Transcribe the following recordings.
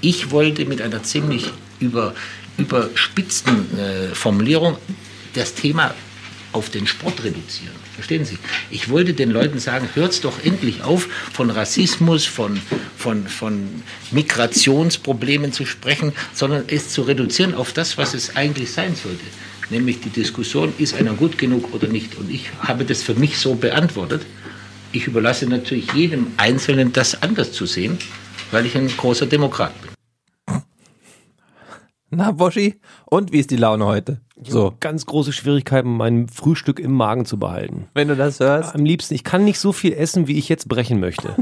Ich wollte mit einer ziemlich über, überspitzten äh, Formulierung das Thema auf den Sport reduzieren. Verstehen Sie? Ich wollte den Leuten sagen, hört doch endlich auf, von Rassismus, von, von, von Migrationsproblemen zu sprechen, sondern es zu reduzieren auf das, was es eigentlich sein sollte. Nämlich die Diskussion, ist einer gut genug oder nicht. Und ich habe das für mich so beantwortet. Ich überlasse natürlich jedem Einzelnen, das anders zu sehen, weil ich ein großer Demokrat bin. Na, Boschi, und wie ist die Laune heute? So. Ganz große Schwierigkeiten, mein Frühstück im Magen zu behalten. Wenn du das hörst. Am liebsten, ich kann nicht so viel essen, wie ich jetzt brechen möchte.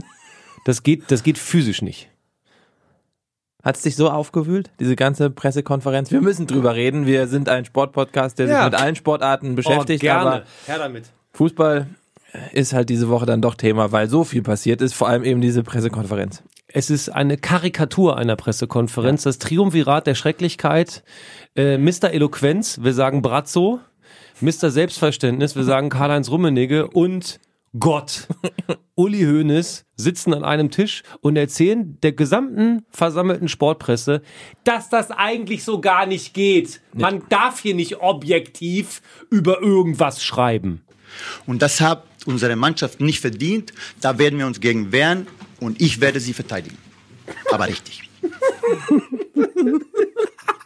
Das geht, das geht physisch nicht. Hat es dich so aufgewühlt, diese ganze Pressekonferenz? Wir müssen drüber reden. Wir sind ein Sportpodcast, der sich mit allen Sportarten beschäftigt. Oh, gerne. Aber Her damit. Fußball ist halt diese Woche dann doch Thema, weil so viel passiert ist, vor allem eben diese Pressekonferenz. Es ist eine Karikatur einer Pressekonferenz, das Triumvirat der Schrecklichkeit, äh, Mr. Eloquenz, wir sagen Brazzo, Mr. Selbstverständnis, wir sagen Karl-Heinz Rummenigge und Gott. Uli Hoeneß sitzen an einem Tisch und erzählen der gesamten versammelten Sportpresse, dass das eigentlich so gar nicht geht. Man darf hier nicht objektiv über irgendwas schreiben. Und das hat unsere Mannschaft nicht verdient. Da werden wir uns gegen wehren und ich werde sie verteidigen. Aber richtig.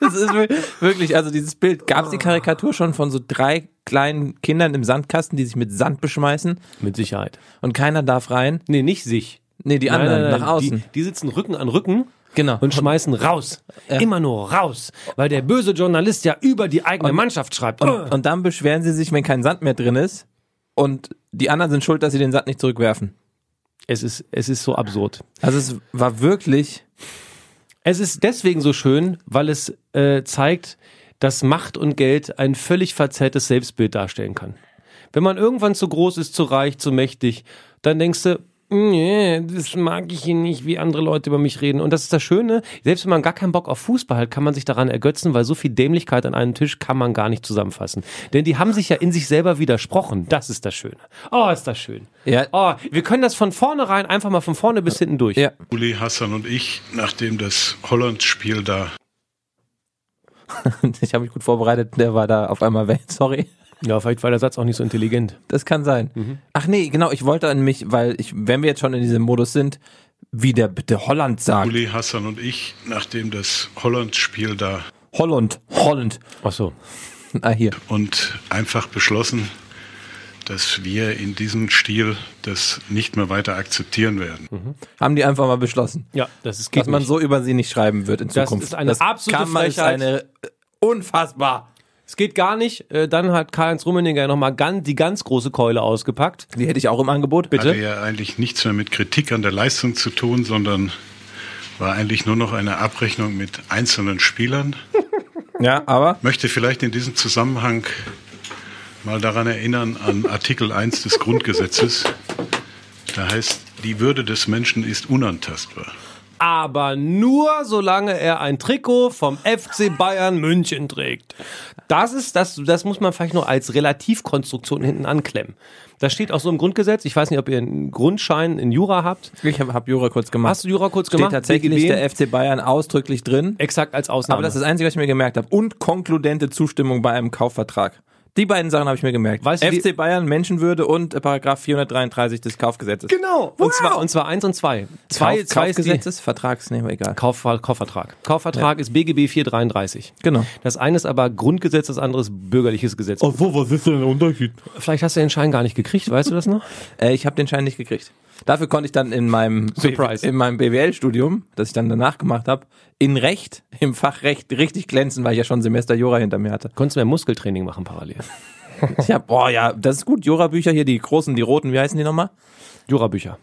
Das ist wirklich, also dieses Bild, gab es die Karikatur schon von so drei kleinen Kindern im Sandkasten, die sich mit Sand beschmeißen? Mit Sicherheit. Und keiner darf rein? Nee, nicht sich. Nee, die anderen nein, nein, nein, nach außen. Die, die, sitzen Rücken an Rücken. Genau. Und schmeißen raus. Ja. Immer nur raus. Weil der böse Journalist ja über die eigene und, Mannschaft schreibt. Und, und dann beschweren sie sich, wenn kein Sand mehr drin ist. Und die anderen sind schuld, dass sie den Sand nicht zurückwerfen. Es ist, es ist so absurd. Also es war wirklich es ist deswegen so schön, weil es äh, zeigt, dass Macht und Geld ein völlig verzerrtes Selbstbild darstellen kann. Wenn man irgendwann zu groß ist, zu reich, zu mächtig, dann denkst du, nee, das mag ich hier nicht, wie andere Leute über mich reden. Und das ist das Schöne, selbst wenn man gar keinen Bock auf Fußball hat, kann man sich daran ergötzen, weil so viel Dämlichkeit an einem Tisch kann man gar nicht zusammenfassen. Denn die haben sich ja in sich selber widersprochen. Das ist das Schöne. Oh, ist das schön. Ja. Oh, wir können das von vornherein einfach mal von vorne bis hinten durch. Ja. Uli Hassan und ich, nachdem das Holland-Spiel da ich habe mich gut vorbereitet, der war da auf einmal weg, sorry. Ja, vielleicht war der Satz auch nicht so intelligent. Das kann sein. Mhm. Ach nee, genau, ich wollte an mich, weil ich, wenn wir jetzt schon in diesem Modus sind, wie der bitte Holland sagt. Uli Hassan und ich, nachdem das Holland-Spiel da. Holland, Holland. Ach so. Ah, hier. Und einfach beschlossen, dass wir in diesem Stil das nicht mehr weiter akzeptieren werden. Mhm. Haben die einfach mal beschlossen. Ja, das ist Dass man nicht. so über sie nicht schreiben wird in das Zukunft. Ist eine das absolute kann man, ist Frechheit. eine unfassbar. Es geht gar nicht. Äh, Dann hat Karl-Heinz Rummenigge nochmal ganz, die ganz große Keule ausgepackt. Die hätte ich auch im Angebot. Bitte. Hatte ja eigentlich nichts mehr mit Kritik an der Leistung zu tun, sondern war eigentlich nur noch eine Abrechnung mit einzelnen Spielern. Ja, aber Möchte vielleicht in diesem Zusammenhang mal daran erinnern an Artikel 1 des Grundgesetzes. Da heißt, die Würde des Menschen ist unantastbar. Aber nur solange er ein Trikot vom FC Bayern München trägt. Das ist das, das muss man vielleicht nur als Relativkonstruktion hinten anklemmen. Das steht auch so im Grundgesetz. Ich weiß nicht, ob ihr einen Grundschein in Jura habt. ich habe hab Jura kurz gemacht. Hast du Jura kurz Steht gemacht? tatsächlich BGB? der FC Bayern ausdrücklich drin. Exakt als Ausnahme. Aber das ist das Einzige, was ich mir gemerkt habe. Und konkludente Zustimmung bei einem Kaufvertrag. Die beiden Sachen habe ich mir gemerkt. Weißt du, FC Bayern, Menschenwürde und äh, Paragraph 433 des Kaufgesetzes. genau. Und zwar und zwar eins und zwei. Zwei, Kauf, zwei die Kaufgesetzes, Vertrags, nee, egal. Kauf, Kaufvertrag. Kaufvertrag ist BGB 433. Genau. Das eine ist aber Grundgesetz, das andere ist bürgerliches Gesetz. Oh, wo, was ist denn der Unterschied? Vielleicht hast du den Schein gar nicht gekriegt, weißt du das noch? Äh, ich habe den Schein nicht gekriegt. Dafür konnte ich dann in meinem Surprise. in meinem BWL-Studium, das ich dann danach gemacht habe, in Recht, im Fach Recht richtig glänzen, weil ich ja schon ein Semester Jura hinter mir hatte. Konntest du mehr Muskeltraining machen parallel. Ich hab, boah, ja, das ist gut. Jura-Bücher hier, die großen, die roten, wie heißen die nochmal? Jurabücher.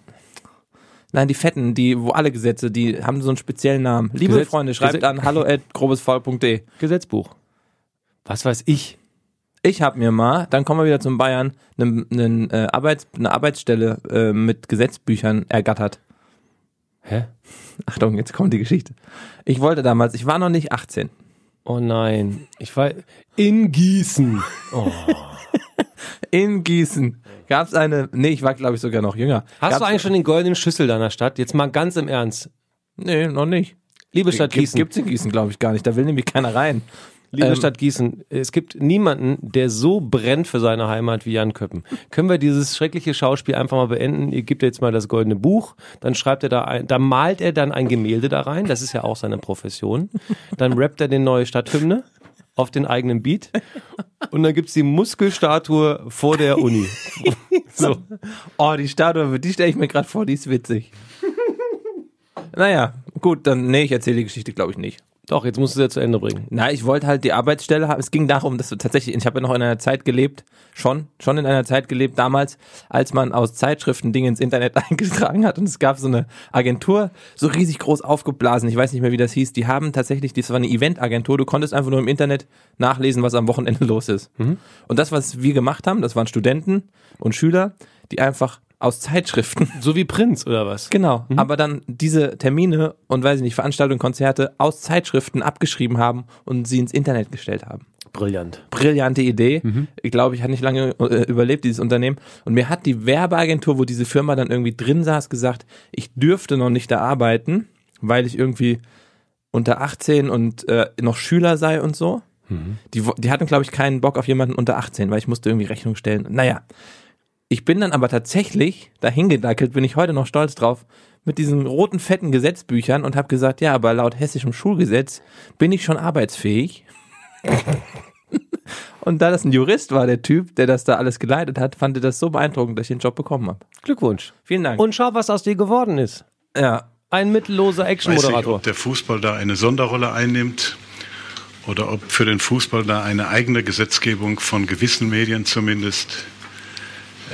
Nein, die fetten, die, wo alle Gesetze, die haben so einen speziellen Namen. Liebe Gesetz- Freunde, schreibt Gesetz- an hallo at grobesfaul.de. Gesetzbuch. Was weiß ich? Ich habe mir mal, dann kommen wir wieder zum Bayern, eine, eine, äh, Arbeits, eine Arbeitsstelle äh, mit Gesetzbüchern ergattert. Hä? Achtung, jetzt kommt die Geschichte. Ich wollte damals, ich war noch nicht 18. Oh nein. Ich war in Gießen. Oh. In Gießen gab's eine, nee, ich war glaube ich sogar noch jünger. Hast Gab's- du eigentlich schon den goldenen Schlüssel deiner Stadt? Jetzt mal ganz im Ernst. Nee, noch nicht. Liebe Stadt Gibt, Gießen, gibt's in Gießen, glaube ich, gar nicht. Da will nämlich keiner rein. Liebe ähm, Stadt Gießen, es gibt niemanden, der so brennt für seine Heimat wie Jan Köppen. Können wir dieses schreckliche Schauspiel einfach mal beenden? Ihr gebt jetzt mal das goldene Buch, dann schreibt er da ein, da malt er dann ein Gemälde da rein, das ist ja auch seine Profession. Dann rappt er den neue Stadthymne auf den eigenen Beat und dann gibt's die Muskelstatue vor der Uni. So. Oh, die Statue, die stelle ich mir gerade vor, die ist witzig. naja, gut, dann, nee, ich erzähle die Geschichte, glaube ich, nicht. Doch, jetzt musst du sie ja zu Ende bringen. Na, ich wollte halt die Arbeitsstelle haben. Es ging darum, dass du tatsächlich, ich habe ja noch in einer Zeit gelebt, schon, schon in einer Zeit gelebt, damals, als man aus Zeitschriften Dinge ins Internet eingetragen hat und es gab so eine Agentur, so riesig groß aufgeblasen, ich weiß nicht mehr, wie das hieß, die haben tatsächlich, das war eine Eventagentur, du konntest einfach nur im Internet nachlesen, was am Wochenende los ist. Und das, was wir gemacht haben, das waren Studenten und Schüler, die einfach aus Zeitschriften So wie Prinz oder was? Genau, aber dann diese Termine und weiß ich nicht, Veranstaltungen, Konzerte aus Zeitschriften abgeschrieben haben und sie ins Internet gestellt haben. Brillant. Brillante Idee. Ich glaube, ich habe nicht lange äh, überlebt, dieses Unternehmen. Und mir hat die Werbeagentur, wo diese Firma dann irgendwie drin saß, gesagt, ich dürfte noch nicht da arbeiten, weil ich irgendwie unter 18 und äh, noch Schüler sei und so. Die, wo- die hatten, glaube ich, keinen Bock auf jemanden unter 18, weil ich musste irgendwie Rechnung stellen. Naja, ich bin dann aber tatsächlich dahin gedackelt, bin ich heute noch stolz drauf, mit diesen roten, fetten Gesetzbüchern und habe gesagt, ja, aber laut hessischem Schulgesetz bin ich schon arbeitsfähig. und da das ein Jurist war, der Typ, der das da alles geleitet hat, fand er das so beeindruckend, dass ich den Job bekommen habe. Glückwunsch. Vielen Dank. Und schau, was aus dir geworden ist. ja, Ein mittelloser Ich weiß nicht, Action-Moderator. ob der Fußball da eine Sonderrolle einnimmt oder ob für den Fußball da eine eigene Gesetzgebung von gewissen Medien zumindest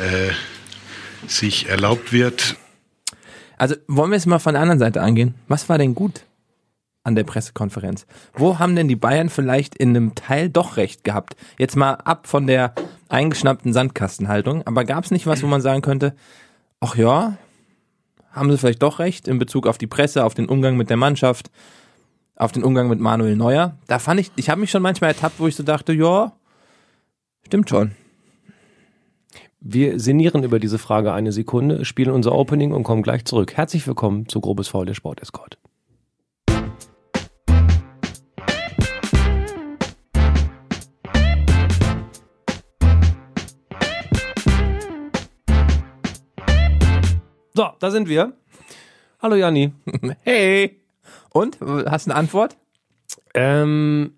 äh, sich erlaubt wird. also wollen wir es mal von der anderen Seite angehen. Was war denn gut an der Pressekonferenz? Wo haben denn die Bayern vielleicht in einem Teil doch recht gehabt? Jetzt mal ab von der eingeschnappten Sandkastenhaltung. Aber gab es nicht was, wo man sagen könnte, ach ja, haben sie vielleicht doch recht in Bezug auf die Presse, auf den Umgang mit der Mannschaft, auf den Umgang mit Manuel Neuer? Da fand ich, ich habe mich schon manchmal ertappt, wo ich so dachte, ja, stimmt schon. Wir sinnieren über diese Frage eine Sekunde, spielen unser Opening und kommen gleich zurück. Herzlich willkommen zu Grobes Faul, der Sport-Escort. So, da sind wir. Hallo Janni. Hey! Und? Hast du eine Antwort? Ähm,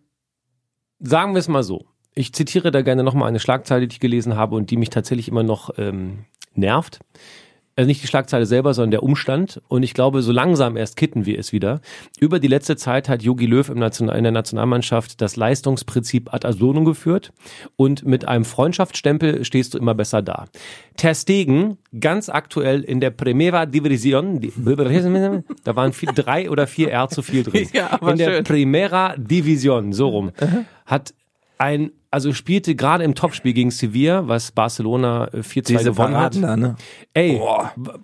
sagen wir es mal so. Ich zitiere da gerne nochmal eine Schlagzeile, die ich gelesen habe und die mich tatsächlich immer noch ähm, nervt. Also nicht die Schlagzeile selber, sondern der Umstand. Und ich glaube, so langsam erst kitten wir es wieder. Über die letzte Zeit hat Jogi Löw im National in der Nationalmannschaft das Leistungsprinzip ad absurdum geführt. Und mit einem Freundschaftsstempel stehst du immer besser da. Ter Stegen, ganz aktuell in der Primera División, die, da waren viel, drei oder vier R zu viel drin. Ja, aber in der schön. Primera División, so rum, hat ein, also spielte gerade im Topspiel gegen Sevilla, was Barcelona äh, 4-2 Diese gewonnen hat. Da, ne? Ey,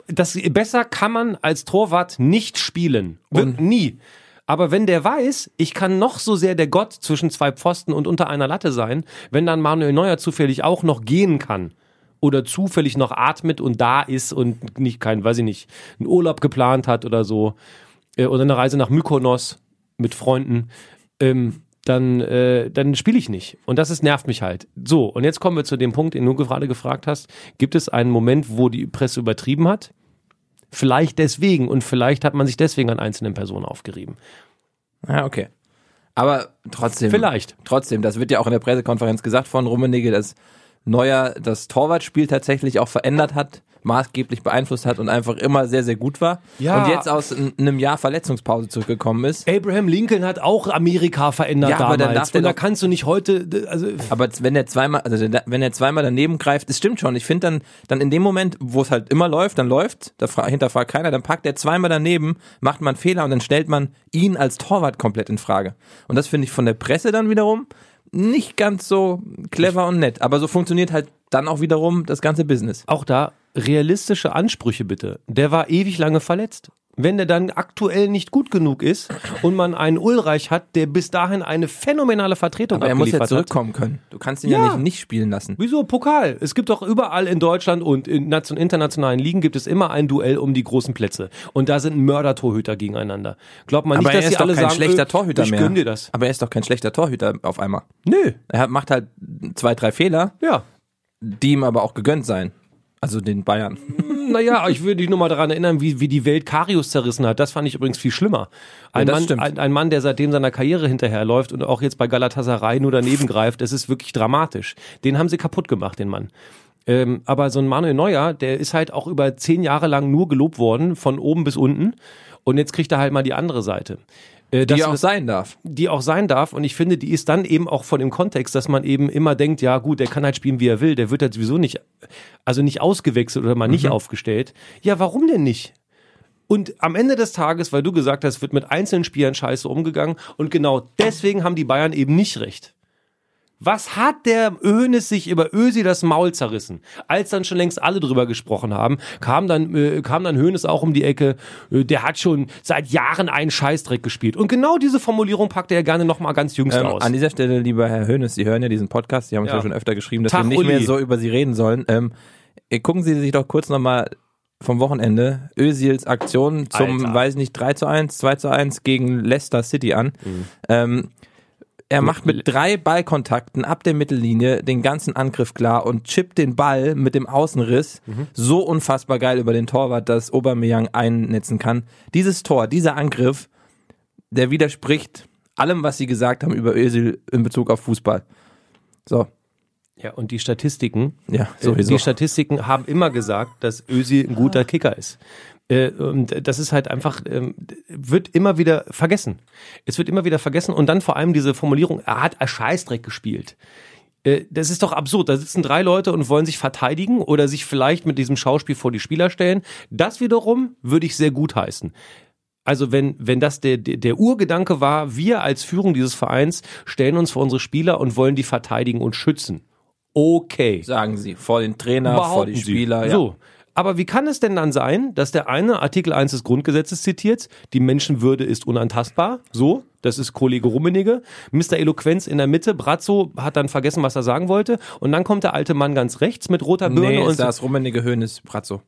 das, besser kann man als Torwart nicht spielen. Und nie. Aber wenn der weiß, ich kann noch so sehr der Gott zwischen zwei Pfosten und unter einer Latte sein, wenn dann Manuel Neuer zufällig auch noch gehen kann oder zufällig noch atmet und da ist und nicht kein, weiß ich nicht, einen Urlaub geplant hat oder so äh, oder eine Reise nach Mykonos mit Freunden, ähm, dann, äh, dann spiele ich nicht. Und das ist, nervt mich halt. So, und jetzt kommen wir zu dem Punkt, den du gerade gefragt hast. Gibt es einen Moment, wo die Presse übertrieben hat? Vielleicht deswegen und vielleicht hat man sich deswegen an einzelnen Personen aufgerieben. Ja, okay. Aber trotzdem. Vielleicht. Trotzdem, das wird ja auch in der Pressekonferenz gesagt von Rummenigge, dass Neuer das Torwartspiel tatsächlich auch verändert hat, maßgeblich beeinflusst hat und einfach immer sehr, sehr gut war. Ja. Und jetzt aus einem Jahr Verletzungspause zurückgekommen ist. Abraham Lincoln hat auch Amerika verändert Ja, aber dann darf und da kannst du nicht heute, also Aber wenn er zweimal, also wenn er zweimal daneben greift, das stimmt schon. Ich finde dann, dann in dem Moment, wo es halt immer läuft, dann läuft, da fra- hinterfragt keiner, dann packt er zweimal daneben, macht man Fehler und dann stellt man ihn als Torwart komplett in Frage. Und das finde ich von der Presse dann wiederum nicht ganz so clever und nett. Aber so funktioniert halt dann auch wiederum das ganze Business. auch da realistische Ansprüche bitte. Der war ewig lange verletzt. wenn der dann aktuell nicht gut genug ist und man einen Ulreich hat, der bis dahin eine phänomenale Vertretung Aber er muss ja abgeliefert hat. zurückkommen können. Du kannst ihn ja, Ja. nicht nicht spielen lassen. Wieso Pokal? Es gibt doch überall in Deutschland und in nation- internationalen Ligen gibt es immer ein Duell um die großen Plätze. Und da sind Mördertorhüter gegeneinander. Glaubt man Aber nicht, er dass ist die doch alle kein sagen, schlechter äh, Torhüter ich mehr. gönn dir das. Aber er ist doch kein schlechter Torhüter auf einmal. Nö. Er macht halt zwei, drei Fehler, Ja. die ihm aber auch gegönnt sein. Also den Bayern. Naja, ich würde dich nur mal daran erinnern, wie, wie die Welt Karius zerrissen hat. Das fand ich übrigens viel schlimmer. Ein, Ja, Mann, ein, ein Mann, der seitdem seiner Karriere hinterherläuft und auch jetzt bei Galatasaray nur daneben greift, das ist wirklich dramatisch. Den haben sie kaputt gemacht, den Mann. Ähm, aber so ein Manuel Neuer, der ist halt auch über zehn Jahre lang nur gelobt worden, von oben bis unten. Und jetzt kriegt er halt mal die andere Seite. Äh, Die auch sein darf. die auch sein darf. Und ich finde, die ist dann eben auch von dem Kontext, dass man eben immer denkt, ja gut, der kann halt spielen, wie er will. Der wird halt sowieso nicht, also nicht ausgewechselt oder mal nicht aufgestellt. Ja, warum denn nicht? Und am Ende des Tages, weil du gesagt hast, wird mit einzelnen Spielern scheiße umgegangen. Und genau deswegen haben die Bayern eben nicht recht. Was hat der Hoeneß sich über Ösi das Maul zerrissen? Als dann schon längst alle drüber gesprochen haben, kam dann, äh, kam dann Hoeneß auch um die Ecke, äh, der hat schon seit Jahren einen Scheißdreck gespielt. Und genau diese Formulierung packt er gerne nochmal ganz jüngst Ähm, aus. an dieser Stelle, lieber Herr Hönes, Sie hören ja diesen Podcast, Sie haben uns ja, Ja. schon öfter geschrieben, dass Tag, wir nicht Uli. mehr so über Sie reden sollen. Ähm, äh, gucken Sie sich doch kurz nochmal vom Wochenende Özils Aktion zum, Alter. weiß nicht, 3 zu 1, 2 zu 1 gegen Leicester City an. Ähm, er macht mit drei Ballkontakten ab der Mittellinie den ganzen Angriff klar und chippt den Ball mit dem Außenriss so unfassbar geil über den Torwart, dass Aubameyang einnetzen kann. Dieses Tor, dieser Angriff, der widerspricht allem, was sie gesagt haben über Özil in Bezug auf Fußball. So, ja, und die Statistiken, ja, äh, sowieso. die Statistiken haben immer gesagt, dass Ösi ein guter Kicker ist. Äh, Und das ist halt einfach, ähm, wird immer wieder vergessen. Es wird immer wieder vergessen und dann vor allem diese Formulierung, er hat Scheißdreck gespielt. Äh, Das ist doch absurd. Da sitzen drei Leute und wollen sich verteidigen oder sich vielleicht mit diesem Schauspiel vor die Spieler stellen. Das wiederum würde ich sehr gut heißen. Also wenn, wenn das der, der, Urgedanke war, wir als Führung dieses Vereins stellen uns vor unsere Spieler und wollen die verteidigen und schützen. Okay. sagen sie, vor den Trainer, vor die Behaupten. Spieler. Ja. So. Aber wie kann es denn dann sein, dass der eine Artikel 1 des Grundgesetzes zitiert, die Menschenwürde ist unantastbar, so, das ist Kollege Rummenigge, Mr. Eloquenz in der Mitte, Brazzo hat dann vergessen, was er sagen wollte und dann kommt der alte Mann ganz rechts mit roter Birne Nee, und ist das Rummenigge Hönes Brazzo.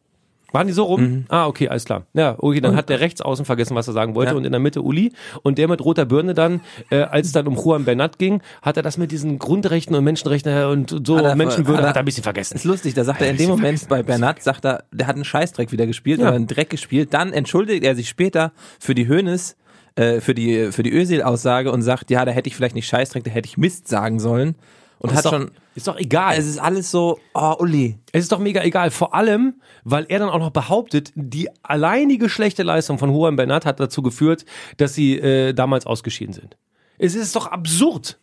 Waren die so rum? Mhm. Ah, okay, alles klar. Ja, okay, dann hat der rechts außen vergessen, was er sagen wollte und in der Mitte Uli und der mit roter Birne dann, äh, als es dann um Juan Bernat ging, hat er das mit diesen Grundrechten und Menschenrechten und so Hat Menschenwürde hat er- hat er ein bisschen vergessen. Ist lustig, da sagt er in dem Moment bei Bernat, sagt er, der hat einen Scheißdreck wieder gespielt Ja. oder einen Dreck gespielt. Dann entschuldigt er sich später für die Hönes, äh, für die, für die Özil-Aussage und sagt, ja, da hätte ich vielleicht nicht Scheißdreck, da hätte ich Mist sagen sollen. Und ist hat doch, schon, ist doch egal. es ist alles so, oh, Uli. Es ist doch mega egal. Vor allem, weil er dann auch noch behauptet, die alleinige schlechte Leistung von Juan Bernat hat dazu geführt, dass sie äh, damals ausgeschieden sind. Es ist doch absurd.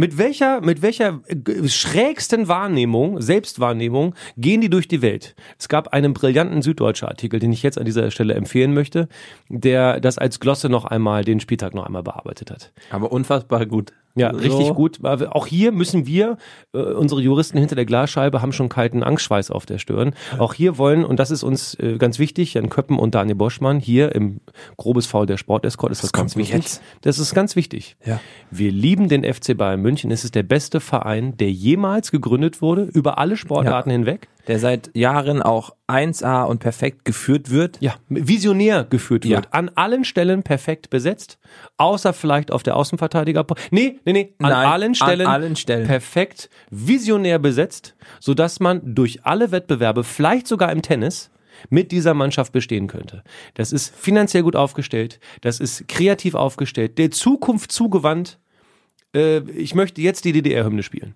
Mit welcher, mit welcher schrägsten Wahrnehmung, Selbstwahrnehmung gehen die durch die Welt? Es gab einen brillanten süddeutscher Artikel, den ich jetzt an dieser Stelle empfehlen möchte, der das als Glosse noch einmal, den Spieltag noch einmal bearbeitet hat. Aber unfassbar gut. Ja, So. richtig gut. Auch hier müssen wir, äh, unsere Juristen hinter der Glasscheibe haben schon kalten Angstschweiß auf der Stirn. Auch hier wollen, und das ist uns äh, ganz wichtig, Jan Köppen und Daniel Boschmann, hier im grobes Faul der Sportescort ist das, ganz kommt wichtig. jetzt. Das ist ganz wichtig. Ja. Wir lieben den FC Bayern München. Es ist der beste Verein, der jemals gegründet wurde, über alle Sportarten hinweg. Der seit Jahren auch 1A und perfekt geführt wird. Ja, visionär geführt Ja. wird. An allen Stellen perfekt besetzt. Außer vielleicht auf der Außenverteidiger. Nee, nee, nee. An Nein, allen Stellen. an allen Stellen. Perfekt visionär besetzt, sodass man durch alle Wettbewerbe, vielleicht sogar im Tennis, mit dieser Mannschaft bestehen könnte. Das ist finanziell gut aufgestellt. Das ist kreativ aufgestellt. Der Zukunft zugewandt. Äh, ich möchte jetzt die DDR-Hymne spielen.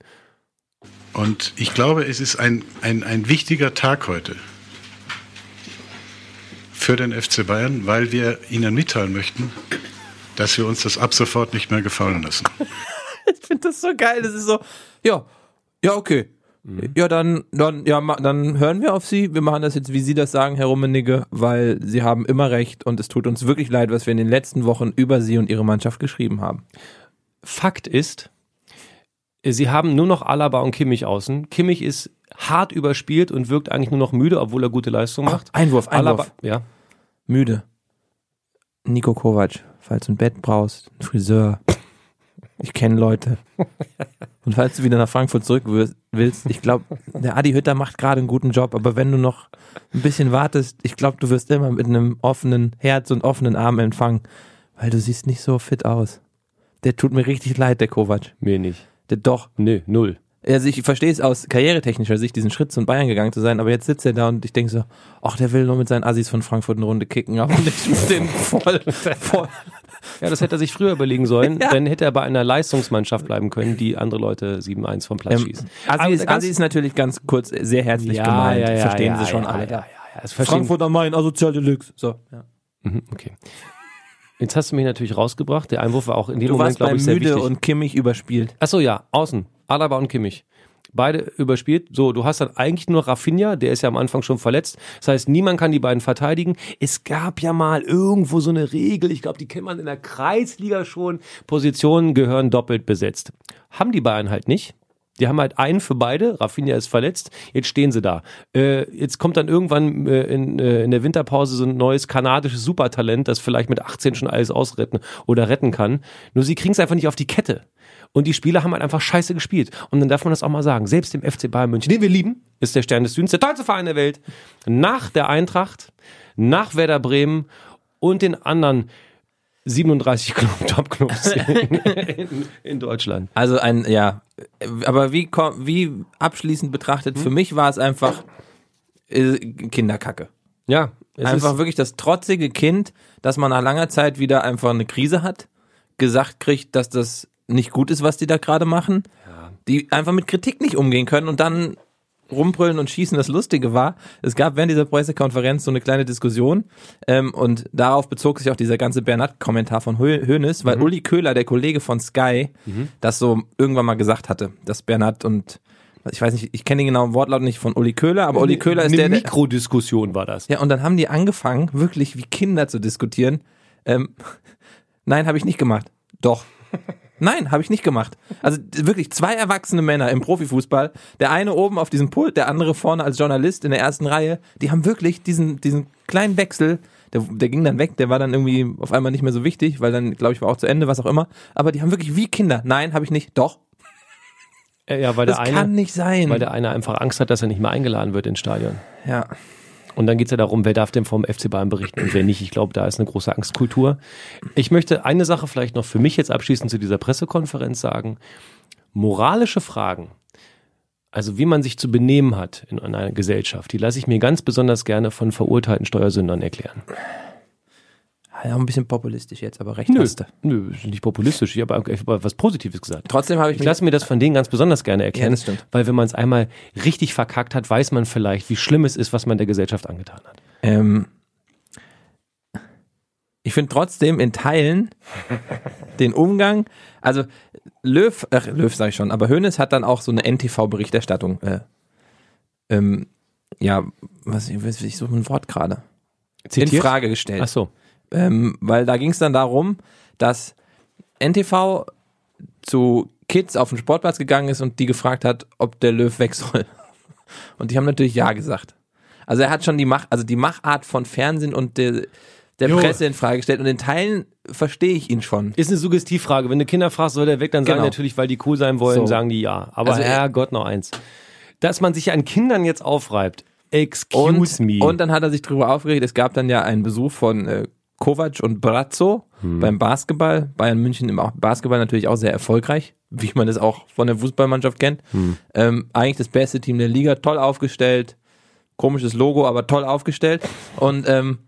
Und ich glaube, es ist ein, ein, ein wichtiger Tag heute für den FC Bayern, weil wir Ihnen mitteilen möchten, dass wir uns das ab sofort nicht mehr gefallen lassen. Ich finde das so geil. Das ist so, ja, ja, okay. Ja, dann, dann, ja, dann hören wir auf Sie. Wir machen das jetzt, wie Sie das sagen, Herr Rummenigge, weil Sie haben immer recht und es tut uns wirklich leid, was wir in den letzten Wochen über Sie und Ihre Mannschaft geschrieben haben. Fakt ist, sie haben nur noch Alaba und Kimmich außen. Kimmich ist hart überspielt und wirkt eigentlich nur noch müde, obwohl er gute Leistung macht. Einwurf, Einwurf. Alaba, ja. Müde. Nico Kovac, falls du ein Bett brauchst, ein Friseur. Ich kenne Leute. Und falls du wieder nach Frankfurt zurück willst, ich glaube, der Adi Hütter macht gerade einen guten Job, aber wenn du noch ein bisschen wartest, ich glaube, du wirst immer mit einem offenen Herz und offenen Arm empfangen, weil du siehst nicht so fit aus. Der tut mir richtig leid, der Kovac. Mir nicht. Der doch. Nö, null. Also ich verstehe es aus karrieretechnischer Sicht, diesen Schritt zu Bayern gegangen zu sein, aber jetzt sitzt er da und ich denke so, ach, der will nur mit seinen Assis von Frankfurt eine Runde kicken, aber nicht mit den voll, voll. Ja, das hätte er sich früher überlegen sollen. Ja. Dann hätte er bei einer Leistungsmannschaft bleiben können, die andere Leute 7-1 vom Platz Ähm, schießen. Assi, ist, Assi ist natürlich ganz kurz sehr herzlich gemeint, verstehen sie schon ja, alle. Ja, ja, ja. Verstehen am Main, asozial Deluxe. So, ja. Mhm, Okay. Jetzt hast du mich natürlich rausgebracht. Der Einwurf war auch in dem Du Moment, glaube ich, sehr müde wichtig. und Kimmich überspielt. Achso, ja, außen. Alaba und Kimmich. Beide überspielt. So, du hast dann eigentlich nur Rafinha, der ist ja am Anfang schon verletzt. Das heißt, niemand kann die beiden verteidigen. Es gab ja mal irgendwo so eine Regel, ich glaube, die kennt man in der Kreisliga schon. Positionen gehören doppelt besetzt. Haben die Bayern halt nicht. Die haben halt einen für beide. Rafinha ist verletzt. Jetzt stehen sie da. Äh, jetzt kommt dann irgendwann äh, in, äh, in der Winterpause so ein neues kanadisches Supertalent, das vielleicht mit 18 schon alles ausretten oder retten kann. Nur sie kriegen es einfach nicht auf die Kette. Und die Spieler haben halt einfach scheiße gespielt. Und dann darf man das auch mal sagen. Selbst im FC Bayern München, den wir lieben, ist der Stern des Südens der tollste Verein der Welt. Nach der Eintracht, nach Werder Bremen und den anderen 37 Club- Top-Clubs in, in, in Deutschland. Also ein, ja, aber wie, wie abschließend betrachtet, für mich war es einfach äh, Kinderkacke. Ja, es einfach wirklich das trotzige Kind, dass man nach langer Zeit wieder einfach eine Krise hat, gesagt kriegt, dass das nicht gut ist, was die da gerade machen, die einfach mit Kritik nicht umgehen können und dann rumbrüllen und schießen. Das Lustige war, es gab während dieser Pressekonferenz so eine kleine Diskussion ähm, und darauf bezog sich auch dieser ganze Bernat-Kommentar von Hö- Hoeneß, weil Uli Köhler, der Kollege von Sky, das so irgendwann mal gesagt hatte, dass Bernat und ich weiß nicht, ich kenne den genauen Wortlaut nicht von Uli Köhler, aber Uli Köhler ist eine der, der Mikrodiskussion war das. ja, und dann haben die angefangen, wirklich wie Kinder zu diskutieren. Ähm, nein, habe ich nicht gemacht. Doch. Nein, habe ich nicht gemacht. Also wirklich zwei erwachsene Männer im Profifußball, der eine oben auf diesem Pult, der andere vorne als Journalist in der ersten Reihe, die haben wirklich diesen, diesen kleinen Wechsel, der, der ging dann weg, der war dann irgendwie auf einmal nicht mehr so wichtig, weil dann, glaube ich, war auch zu Ende, was auch immer. Aber die haben wirklich wie Kinder. Nein, habe ich nicht. Doch. Ja, weil Das der kann eine, nicht sein. weil der eine einfach Angst hat, dass er nicht mehr eingeladen wird ins Stadion. ja. Und dann geht es ja darum, wer darf denn vom FC Bayern berichten und wer nicht. Ich glaube, da ist eine große Angstkultur. Ich möchte eine Sache vielleicht noch für mich jetzt abschließend zu dieser Pressekonferenz sagen. Moralische Fragen, also wie man sich zu benehmen hat in einer Gesellschaft, die lasse ich mir ganz besonders gerne von verurteilten Steuersündern erklären. Ja, ein bisschen populistisch jetzt, aber recht Nö, hast du. nö, nicht populistisch, ich habe was Positives gesagt. Trotzdem habe ich Ich lasse mir das von denen ganz besonders gerne erklären, Ja, weil wenn man es einmal richtig verkackt hat, weiß man vielleicht, wie schlimm es ist, was man der Gesellschaft angetan hat. Ähm, ich finde trotzdem in Teilen den Umgang, also Löw, ach, Löw sage ich schon, aber Hoeneß hat dann auch so eine NTV-Berichterstattung, äh, ähm, ja, was ich, ich suche ein Wort gerade, in Frage gestellt. Ach so. Ähm, weil da ging es dann darum, dass NTV zu Kids auf den Sportplatz gegangen ist und die gefragt hat, ob der Löw weg soll. Und die haben natürlich ja gesagt. Also er hat schon die Mach, also die Machart von Fernsehen und der, der Jo. Presse in Frage gestellt und in Teilen verstehe ich ihn schon. Ist eine Suggestivfrage. Wenn du Kinder fragst, soll der weg, dann sagen Genau. die natürlich, weil die cool sein wollen, So. sagen die ja. Aber Also, Herrgott, noch eins. Dass man sich an Kindern jetzt aufreibt, excuse Und, me. und dann hat er sich darüber aufgeregt, es gab dann ja einen Besuch von äh, Kovac und Brazzo Hm. beim Basketball. Bayern München im Basketball natürlich auch sehr erfolgreich, wie man das auch von der Fußballmannschaft kennt. Hm. Ähm, eigentlich das beste Team der Liga, toll aufgestellt. Komisches Logo, aber toll aufgestellt. Und ähm,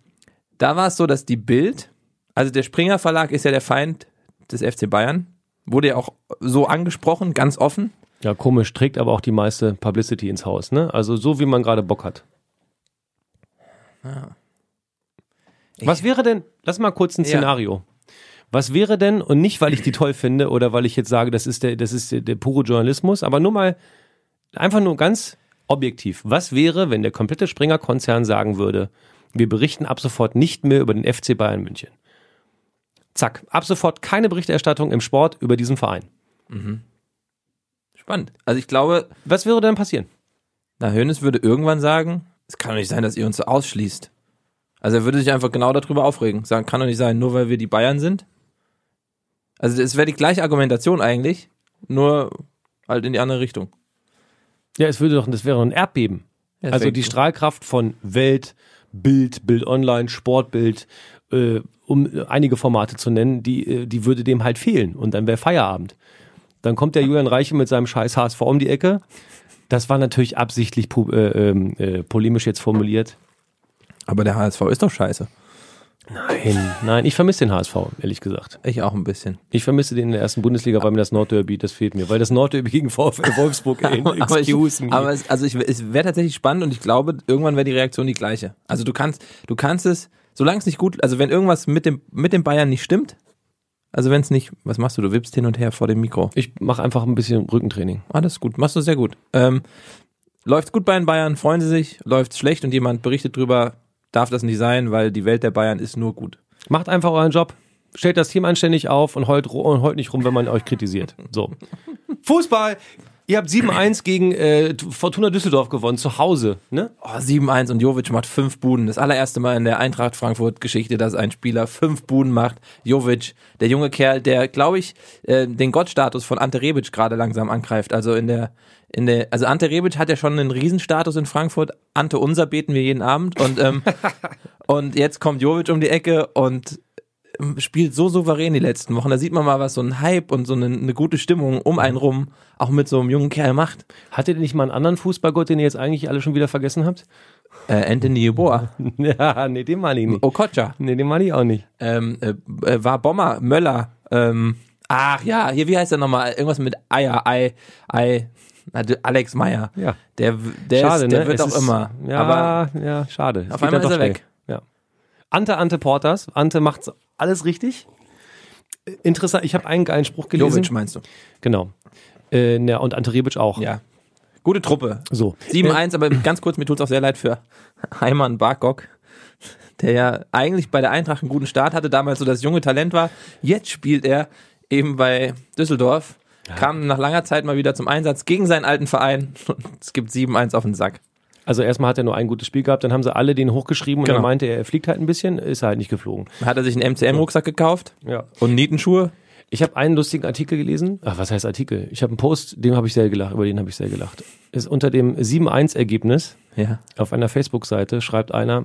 da war es so, dass die Bild, also der Springer Verlag ist ja der Feind des FC Bayern, wurde ja auch so angesprochen, ganz offen. ja, komisch, trägt aber auch die meiste Publicity ins Haus, ne? Also so, wie man gerade Bock hat. Was wäre denn, lass mal kurz ein Ja. Szenario. Was wäre denn, und nicht, weil ich die toll finde oder weil ich jetzt sage, das ist der, das ist der, der pure Journalismus, aber nur mal, einfach nur ganz objektiv. Was wäre, wenn der komplette Springer-Konzern sagen würde, wir berichten ab sofort nicht mehr über den FC Bayern München? Zack, ab sofort keine Berichterstattung im Sport über diesen Verein. Spannend. Also ich glaube, Was würde dann passieren? Na, Hönes würde irgendwann sagen, es kann doch nicht sein, dass ihr uns so ausschließt. Also er würde sich einfach genau darüber aufregen. Sagen, kann doch nicht sein, nur weil wir die Bayern sind. Also es wäre die gleiche Argumentation eigentlich, nur halt in die andere Richtung. Ja, es würde doch, das wäre doch ein Erdbeben. Ja, also die Strahlkraft von Welt, Bild, Bild Online, Sportbild, äh, um einige Formate zu nennen, die, äh, die würde dem halt fehlen. Und dann wäre Feierabend. Dann kommt der Julian Reiche mit seinem scheiß HSV um die Ecke. Das war natürlich absichtlich pu äh, ähm, äh, polemisch jetzt formuliert. Aber der HSV ist doch scheiße. Nein, nein, ich vermisse den HSV, ehrlich gesagt. Ich auch ein bisschen. Ich vermisse den in der ersten Bundesliga, weil mir das Nordderby, das fehlt mir. Weil das Nordderby gegen VfL Wolfsburg, ey, aber ich, excuse me. aber es, also ich, es wäre tatsächlich spannend und ich glaube, irgendwann wäre die Reaktion die gleiche. Also du kannst, du kannst es, solange es nicht gut, also wenn irgendwas mit dem, mit dem Bayern nicht stimmt, also wenn es nicht, was machst du? Du wippst hin und her vor dem Mikro. ich mache einfach ein bisschen Rückentraining. Ah, gut, machst du sehr gut. Ähm, läuft's gut bei den Bayern, freuen sie sich, läuft's schlecht und jemand berichtet drüber, darf das nicht sein, weil die Welt der Bayern ist nur gut. Macht einfach euren Job. Stellt das Team anständig auf und heult, und heult nicht rum, wenn man euch kritisiert. So. Fußball. Ihr habt 7-1 gegen äh, Fortuna Düsseldorf gewonnen, zu Hause. Ne? Oh, 7-1 und Jovic macht fünf Buden. Das allererste Mal in der Eintracht Frankfurt-Geschichte, dass ein Spieler fünf Buden macht. Jovic, der junge Kerl, der, glaube ich, äh, den Gottstatus von Ante Rebic gerade langsam angreift. Also in der, in der, also Ante Rebic hat ja schon einen Riesenstatus in Frankfurt. Ante unser beten wir jeden Abend und ähm, und jetzt kommt Jovic um die Ecke und spielt so souverän die letzten Wochen. Da sieht man mal, was so ein Hype und so eine, eine gute Stimmung um einen rum auch mit so einem jungen Kerl macht. Hattet ihr nicht mal einen anderen Fußballgott, den ihr jetzt eigentlich alle schon wieder vergessen habt? Äh, Anthony Yeboah, ja, nee, den meine ich nicht. Okocha. Nee, den meine ich auch nicht. ähm, äh, äh, war Bomber, Möller, ähm, ach ja, hier, wie heißt der nochmal? Irgendwas mit Eier, Ei, Ei, also Alex Meyer. Ja. Der, der, schade, ist, der ne? wird Es auch ist- immer. Ja, Aber ja, schade. Auf einmal ist er schnell. weg. Ja. Ante, Ante Porters. Ante macht alles richtig. Äh, Interessant, ich habe einen geilen Spruch gelesen. Jovic meinst du? Genau. Äh, ne, und Ante Rebic auch. Ja. Gute Truppe. So. 7-1, aber ganz kurz, mir tut's auch sehr leid für Heimann Barkok, der ja eigentlich bei der Eintracht einen guten Start hatte, damals so das junge Talent war. Jetzt spielt er eben bei Düsseldorf, kam nach langer Zeit mal wieder zum Einsatz gegen seinen alten Verein und es gibt 7-1 auf den Sack. Also erstmal hat er nur ein gutes Spiel gehabt, dann haben sie alle den hochgeschrieben und Genau. er meinte, er fliegt halt ein bisschen, ist er halt nicht geflogen. Hat er sich einen MCM-Rucksack gekauft Ja. und Nietenschuhe. Ich habe einen lustigen Artikel gelesen. Ach, was heißt Artikel? Ich habe einen Post, dem habe ich sehr gelacht, über den habe ich sehr gelacht. Ist unter dem 7-1-Ergebnis Ja. auf einer Facebook-Seite schreibt einer,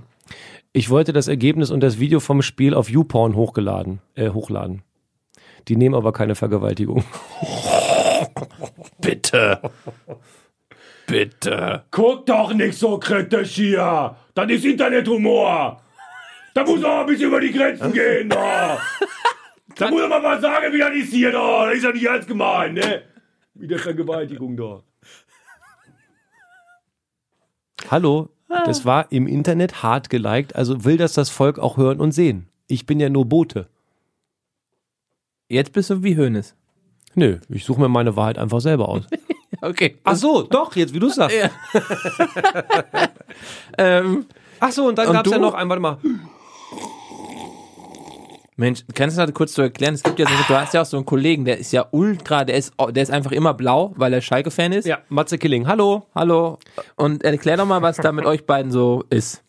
ich wollte das Ergebnis und das Video vom Spiel auf YouPorn hochgeladen, äh, hochladen. Die nehmen aber keine Vergewaltigung. Bitte. Bitte. Guck doch nicht so kritisch hier. Das ist Internethumor. Da muss auch ein bisschen über die Grenzen gehen. Da, da muss man mal sagen, wie das ist hier. Da. Das ist ja nicht ernst gemeint, ne? Wie der Vergewaltigung da. Hallo, das war im Internet hart geliked, also will das das Volk auch hören und sehen. Ich bin ja nur Bote. Jetzt bist du wie Hönes. Nö, ich suche mir meine Wahrheit einfach selber aus. Okay. Ach so, doch, jetzt wie du sagst. Ja. ähm, Ach so, und dann Und gab's ja noch ein, warte mal. Mensch, kannst du das kurz zu erklären? Es gibt ja so, du hast ja auch so einen Kollegen, der ist ja ultra, der ist, der ist einfach immer blau, weil er Schalke-Fan ist. Ja, Matze Killing, hallo. Hallo. Und erklär doch mal, was da mit euch beiden so ist.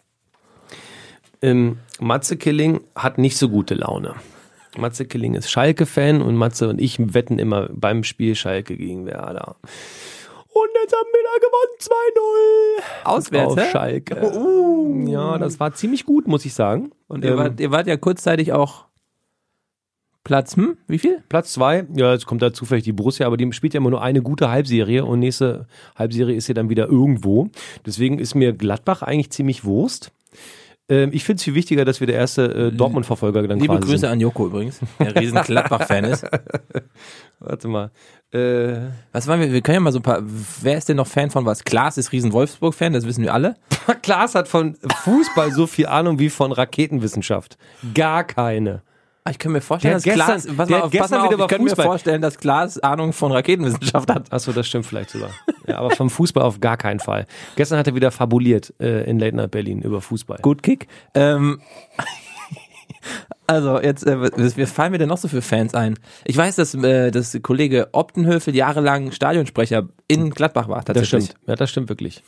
ähm, Matze Killing hat nicht so gute Laune. Matze Killing ist Schalke-Fan und Matze und ich wetten immer beim Spiel Schalke gegen Werder. Und jetzt haben wir da gewonnen 2-0 Auswärts, auf? Schalke. Ja, das war ziemlich gut, muss ich sagen. Und ihr, Ähm, wart, ihr wart ja kurzzeitig auch Platz, hm? Wie viel? Platz zwei, ja, jetzt kommt da zufällig die Borussia, aber die spielt ja immer nur eine gute Halbserie und nächste Halbserie ist ja dann wieder irgendwo. Deswegen ist mir Gladbach eigentlich ziemlich Wurst. Ähm, ich finde es viel wichtiger, dass wir der erste äh, Dortmund-Verfolger dann Liebe quasi Grüße sind. an Joko übrigens, der riesen Gladbach-Fan ist. Warte mal. Äh, Was waren wir? Wir können ja mal so ein paar. Wer ist denn noch Fan von was? Klaas ist riesen Wolfsburg-Fan, das wissen wir alle. Klaas hat von Fußball so viel Ahnung wie von Raketenwissenschaft. Gar keine. Ah, Ich kann mir vorstellen, dass gestern- Klaas, der mal auf, gestern mal auf, wieder ich könnte mir vorstellen, dass Klaas Ahnung von Raketenwissenschaft hat. Achso, das stimmt vielleicht sogar. Ja, aber vom Fußball auf gar keinen Fall. Gestern hat er wieder fabuliert äh, in Late Night Berlin über Fußball. Gut Kick. Ähm, also jetzt, äh, was was fallen mir denn noch so für Fans ein? Ich weiß, dass äh, das Kollege Optenhöfel jahrelang Stadionsprecher in Gladbach war Das tatsächlich. stimmt. Ja, das stimmt wirklich.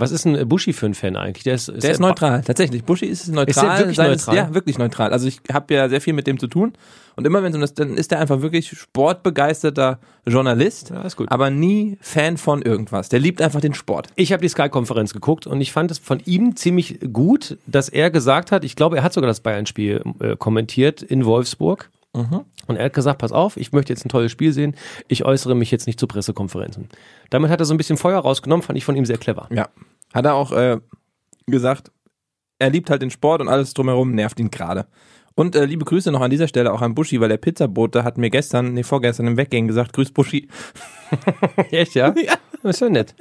Was ist ein Bushi für ein Fan eigentlich? Der ist, Der ist neutral, tatsächlich. Buschi ist neutral. Ist der wirklich seines- neutral? Ja, wirklich neutral. Also ich habe ja sehr viel mit dem zu tun. Und immer wenn es um das, dann ist der einfach wirklich sportbegeisterter Journalist, Ja, ist gut. aber nie Fan von irgendwas. Der liebt einfach den Sport. Ich habe die Sky-Konferenz geguckt und ich fand es von ihm ziemlich gut, dass er gesagt hat, ich glaube, er hat sogar das Bayern-Spiel äh, kommentiert in Wolfsburg. Und er hat gesagt, pass auf, ich möchte jetzt ein tolles Spiel sehen, ich äußere mich jetzt nicht zu Pressekonferenzen. Damit hat er so ein bisschen Feuer rausgenommen, fand ich von ihm sehr clever. Ja. Hat er auch äh, gesagt, er liebt halt den Sport und alles drumherum nervt ihn gerade. Und äh, liebe Grüße noch an dieser Stelle auch an Buschi, weil der Pizzabote hat mir gestern, nee, vorgestern im Weggehen gesagt, grüß Buschi. Echt, ja? ja. Das ist ja nett.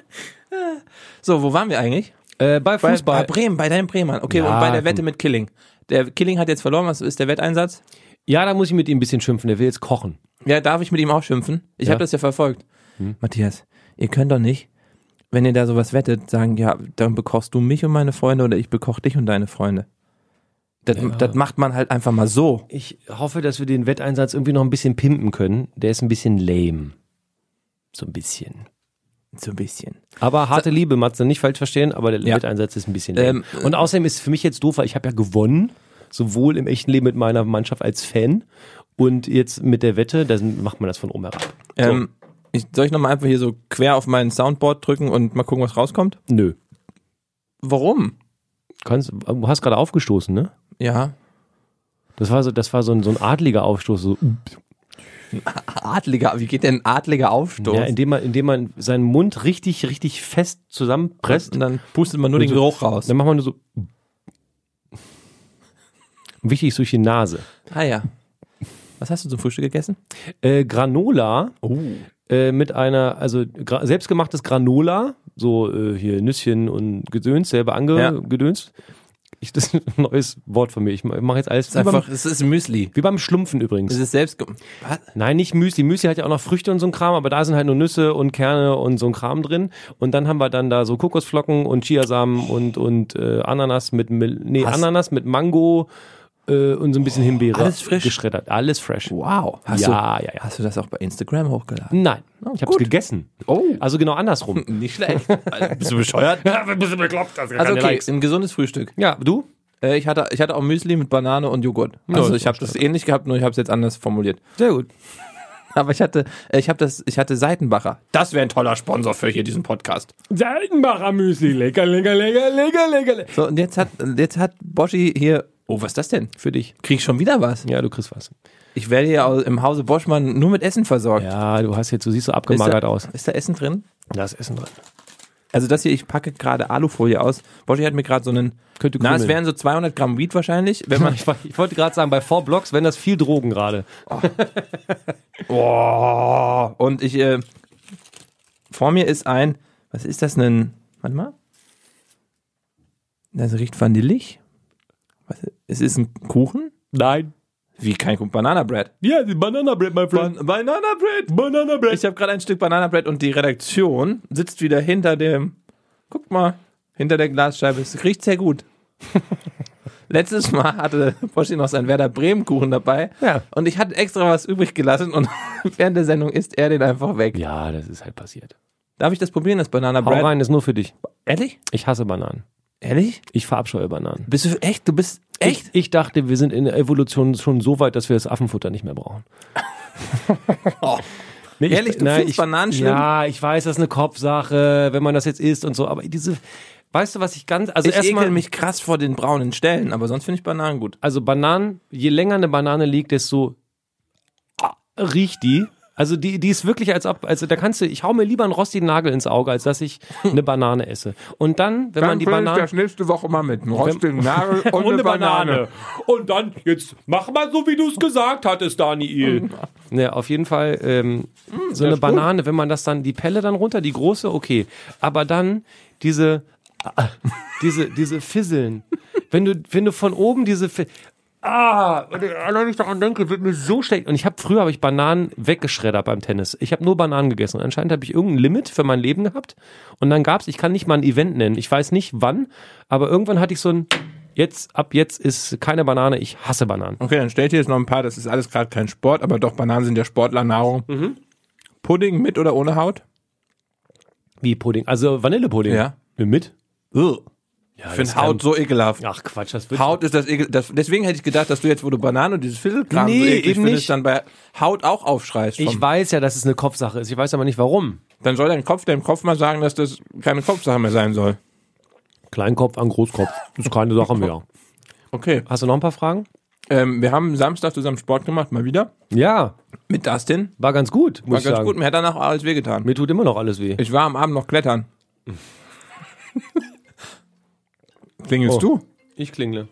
So, wo waren wir eigentlich? Äh, bei Bei, Fußball. bei Bremen, bei deinem Bremen. Okay, Ja, und bei der Wette mit Killing. Der Killing hat jetzt verloren, was ist der Wetteinsatz? Ja, da muss ich mit ihm ein bisschen schimpfen, der will jetzt kochen. Ja, darf ich mit ihm auch schimpfen? Ich Ja. habe das ja verfolgt. Matthias, ihr könnt doch nicht, wenn ihr da sowas wettet, sagen, ja, dann bekochst du mich und meine Freunde oder ich bekoch dich und deine Freunde. Das, das macht man halt einfach mal so. Ich hoffe, dass wir den Wetteinsatz irgendwie noch ein bisschen pimpen können. Der ist ein bisschen lame. So ein bisschen. So ein bisschen. Aber harte Liebe, Matze, nicht falsch verstehen, aber der Ja. Wetteinsatz ist ein bisschen lame. Ähm, Und außerdem ist es für mich jetzt doof, weil ich habe ja gewonnen, sowohl im echten Leben mit meiner Mannschaft als Fan und jetzt mit der Wette, da macht man das von oben herab. So. Ähm, ich, soll ich nochmal einfach hier so quer auf mein Soundboard drücken und mal gucken, was rauskommt? Nö. Warum? Kannst, du hast gerade aufgestoßen, ne? Ja. Das war so, das war so ein, so ein adliger Aufstoß. So, Adliger, wie geht denn ein adliger Aufstoß? ja, indem man, indem man seinen Mund richtig, richtig fest zusammenpresst. und dann pustet man nur den so- Geruch raus. Dann macht man nur so. Wichtig ist durch die Nase. Ah ja. Was hast du zum Frühstück gegessen? Äh, Granola Oh. äh, mit einer, also gra selbstgemachtes Granola, so äh, hier Nüsschen und Gedöns, selber Ja. angedönst. Ich, das ist ein neues Wort von mir. Ich mache jetzt alles Das ist wie, beim, einfach, es ist Müsli. wie beim Schlumpfen übrigens. Es ist selbst. Was? Nein, nicht Müsli. Müsli hat ja auch noch Früchte und so ein Kram, aber da sind halt nur Nüsse und Kerne und so ein Kram drin. Und dann haben wir dann da so Kokosflocken und Chiasamen und, und äh, Ananas mit, nee, Hast- Ananas mit Mango äh, und so ein bisschen Himbeere. alles frisch? Geschreddert. Alles fresh. Wow. Hast Ja, du, ja, ja. Hast du das auch bei Instagram hochgeladen? Nein, ich habe es gegessen. Oh. Also genau andersrum. Nicht schlecht. Bist du bescheuert? ja, ein bisschen bekloppt. Also, Also okay, ein gesundes Frühstück. Ja, du? Äh, ich, hatte, ich hatte auch Müsli mit Banane und Joghurt. Ja, Also das ich habe das ähnlich gehabt, nur ich habe es jetzt anders formuliert. Sehr gut. Aber ich hatte, äh, ich habe das, ich hatte Seitenbacher. Das wäre ein toller Sponsor für hier diesen Podcast. Seidenbacher Müsli. Lecker, lecker, lecker, lecker, lecker, lecker. So und jetzt hat, jetzt hat Boschi hier. Oh, was ist das denn? Für dich. Krieg ich schon wieder was? Ja, du kriegst was. Ich werde hier au- im Hause Boschmann nur mit Essen versorgt. Ja, du hast jetzt, du siehst so ist, abgemagert da, aus. ist da Essen drin? Da ist Essen drin. Also das hier, ich packe gerade Alufolie aus. Boschi hat mir gerade so einen. Könnte Na, es wären so 200 Gramm Weed wahrscheinlich, wenn man. Ich, ich wollte gerade sagen, bei Four Blocks wenn das viel Drogen gerade. Oh, und ich, äh, vor mir ist ein, was ist das, ein, warte mal. Das riecht vanillig. Was, es ist ein Kuchen? Nein. Wie kein Kuchen? Banana Bread. Ja, Banana Bread, my Ban Banana Bread. Banana Bread. Ich habe gerade ein Stück Banana Bread und die Redaktion sitzt wieder hinter dem, guck mal, hinter der Glasscheibe. Es riecht sehr gut. Letztes Mal hatte Boschi noch seinen Werder Bremen Kuchen dabei. Ja. Und ich hatte extra was übrig gelassen und während der Sendung isst er den einfach weg. Ja, das ist halt passiert. Darf ich das probieren, das Banana Hau Bread? rein, ist nur für dich. Ehrlich? Ich hasse Bananen. Ehrlich? Ich verabscheue Bananen. Bist du echt? Du bist echt? Ich, ich dachte, wir sind in der Evolution schon so weit, dass wir das Affenfutter nicht mehr brauchen. Nee, Ehrlich, du findest Bananen schlimm? Ja, ich weiß, das ist eine Kopfsache, wenn man das jetzt isst und so, aber diese, weißt du, was ich ganz, also ich erstmal, ekel mich krass vor den braunen Stellen, aber sonst finde ich Bananen gut. also Bananen, je länger eine Banane liegt, desto ah, riecht die. Also die, die ist wirklich als ob, also da kannst du, ich hau mir lieber einen rostigen Nagel ins Auge, als dass ich eine Banane esse. Und dann, wenn man die Banane nächste Woche mal mit einem rostigen Nagel und eine Banane. Und dann, jetzt mach mal so, wie du es gesagt hattest, Daniel. Ne, auf jeden Fall, ähm, so eine Banane, wenn man das dann, die Pelle dann runter, die große, okay. Aber dann diese, ah, diese, diese Fisseln. Wenn du, wenn du von oben diese, Ah, wenn ich allein nicht daran denke, wird mir so schlecht. Und ich habe früher habe ich Bananen weggeschreddert beim Tennis. Ich habe nur Bananen gegessen. Und anscheinend habe ich irgendein Limit für mein Leben gehabt. Und dann gab's, ich kann nicht mal ein Event nennen. Ich weiß nicht wann, aber irgendwann hatte ich so ein jetzt ab jetzt ist keine Banane. Ich hasse Bananen. Okay, dann stellt ihr jetzt noch ein paar. Das ist alles gerade kein Sport, aber doch Bananen sind ja Sportlernahrung. Pudding mit oder ohne Haut? Wie Pudding? Also Vanillepudding. Ja. Mit? Ugh. Ja, Ich finde Haut so ekelhaft. Ach Quatsch, das wird. Haut ist das ekel. Das, deswegen hätte ich gedacht, dass du jetzt, wo du Banane und dieses Viertelkram Nee, so eklig findest, nicht. dann bei Haut auch aufschreist. ich weiß ja, dass es eine Kopfsache ist. Ich weiß aber nicht warum. Dann soll dein Kopf dem Kopf mal sagen, dass das keine Kopfsache mehr sein soll. Kleinkopf an Großkopf. Das ist keine Sache mehr. Okay. Hast du noch ein paar Fragen? Ähm, wir haben Samstag zusammen Sport gemacht, mal wieder. Ja, Mit Dustin. war ganz gut, muss War ich ganz sagen. gut. Mir hat danach alles wehgetan. Mir tut immer noch alles weh. Ich war am Abend noch klettern. Klingelst Oh. du? Ich klingle.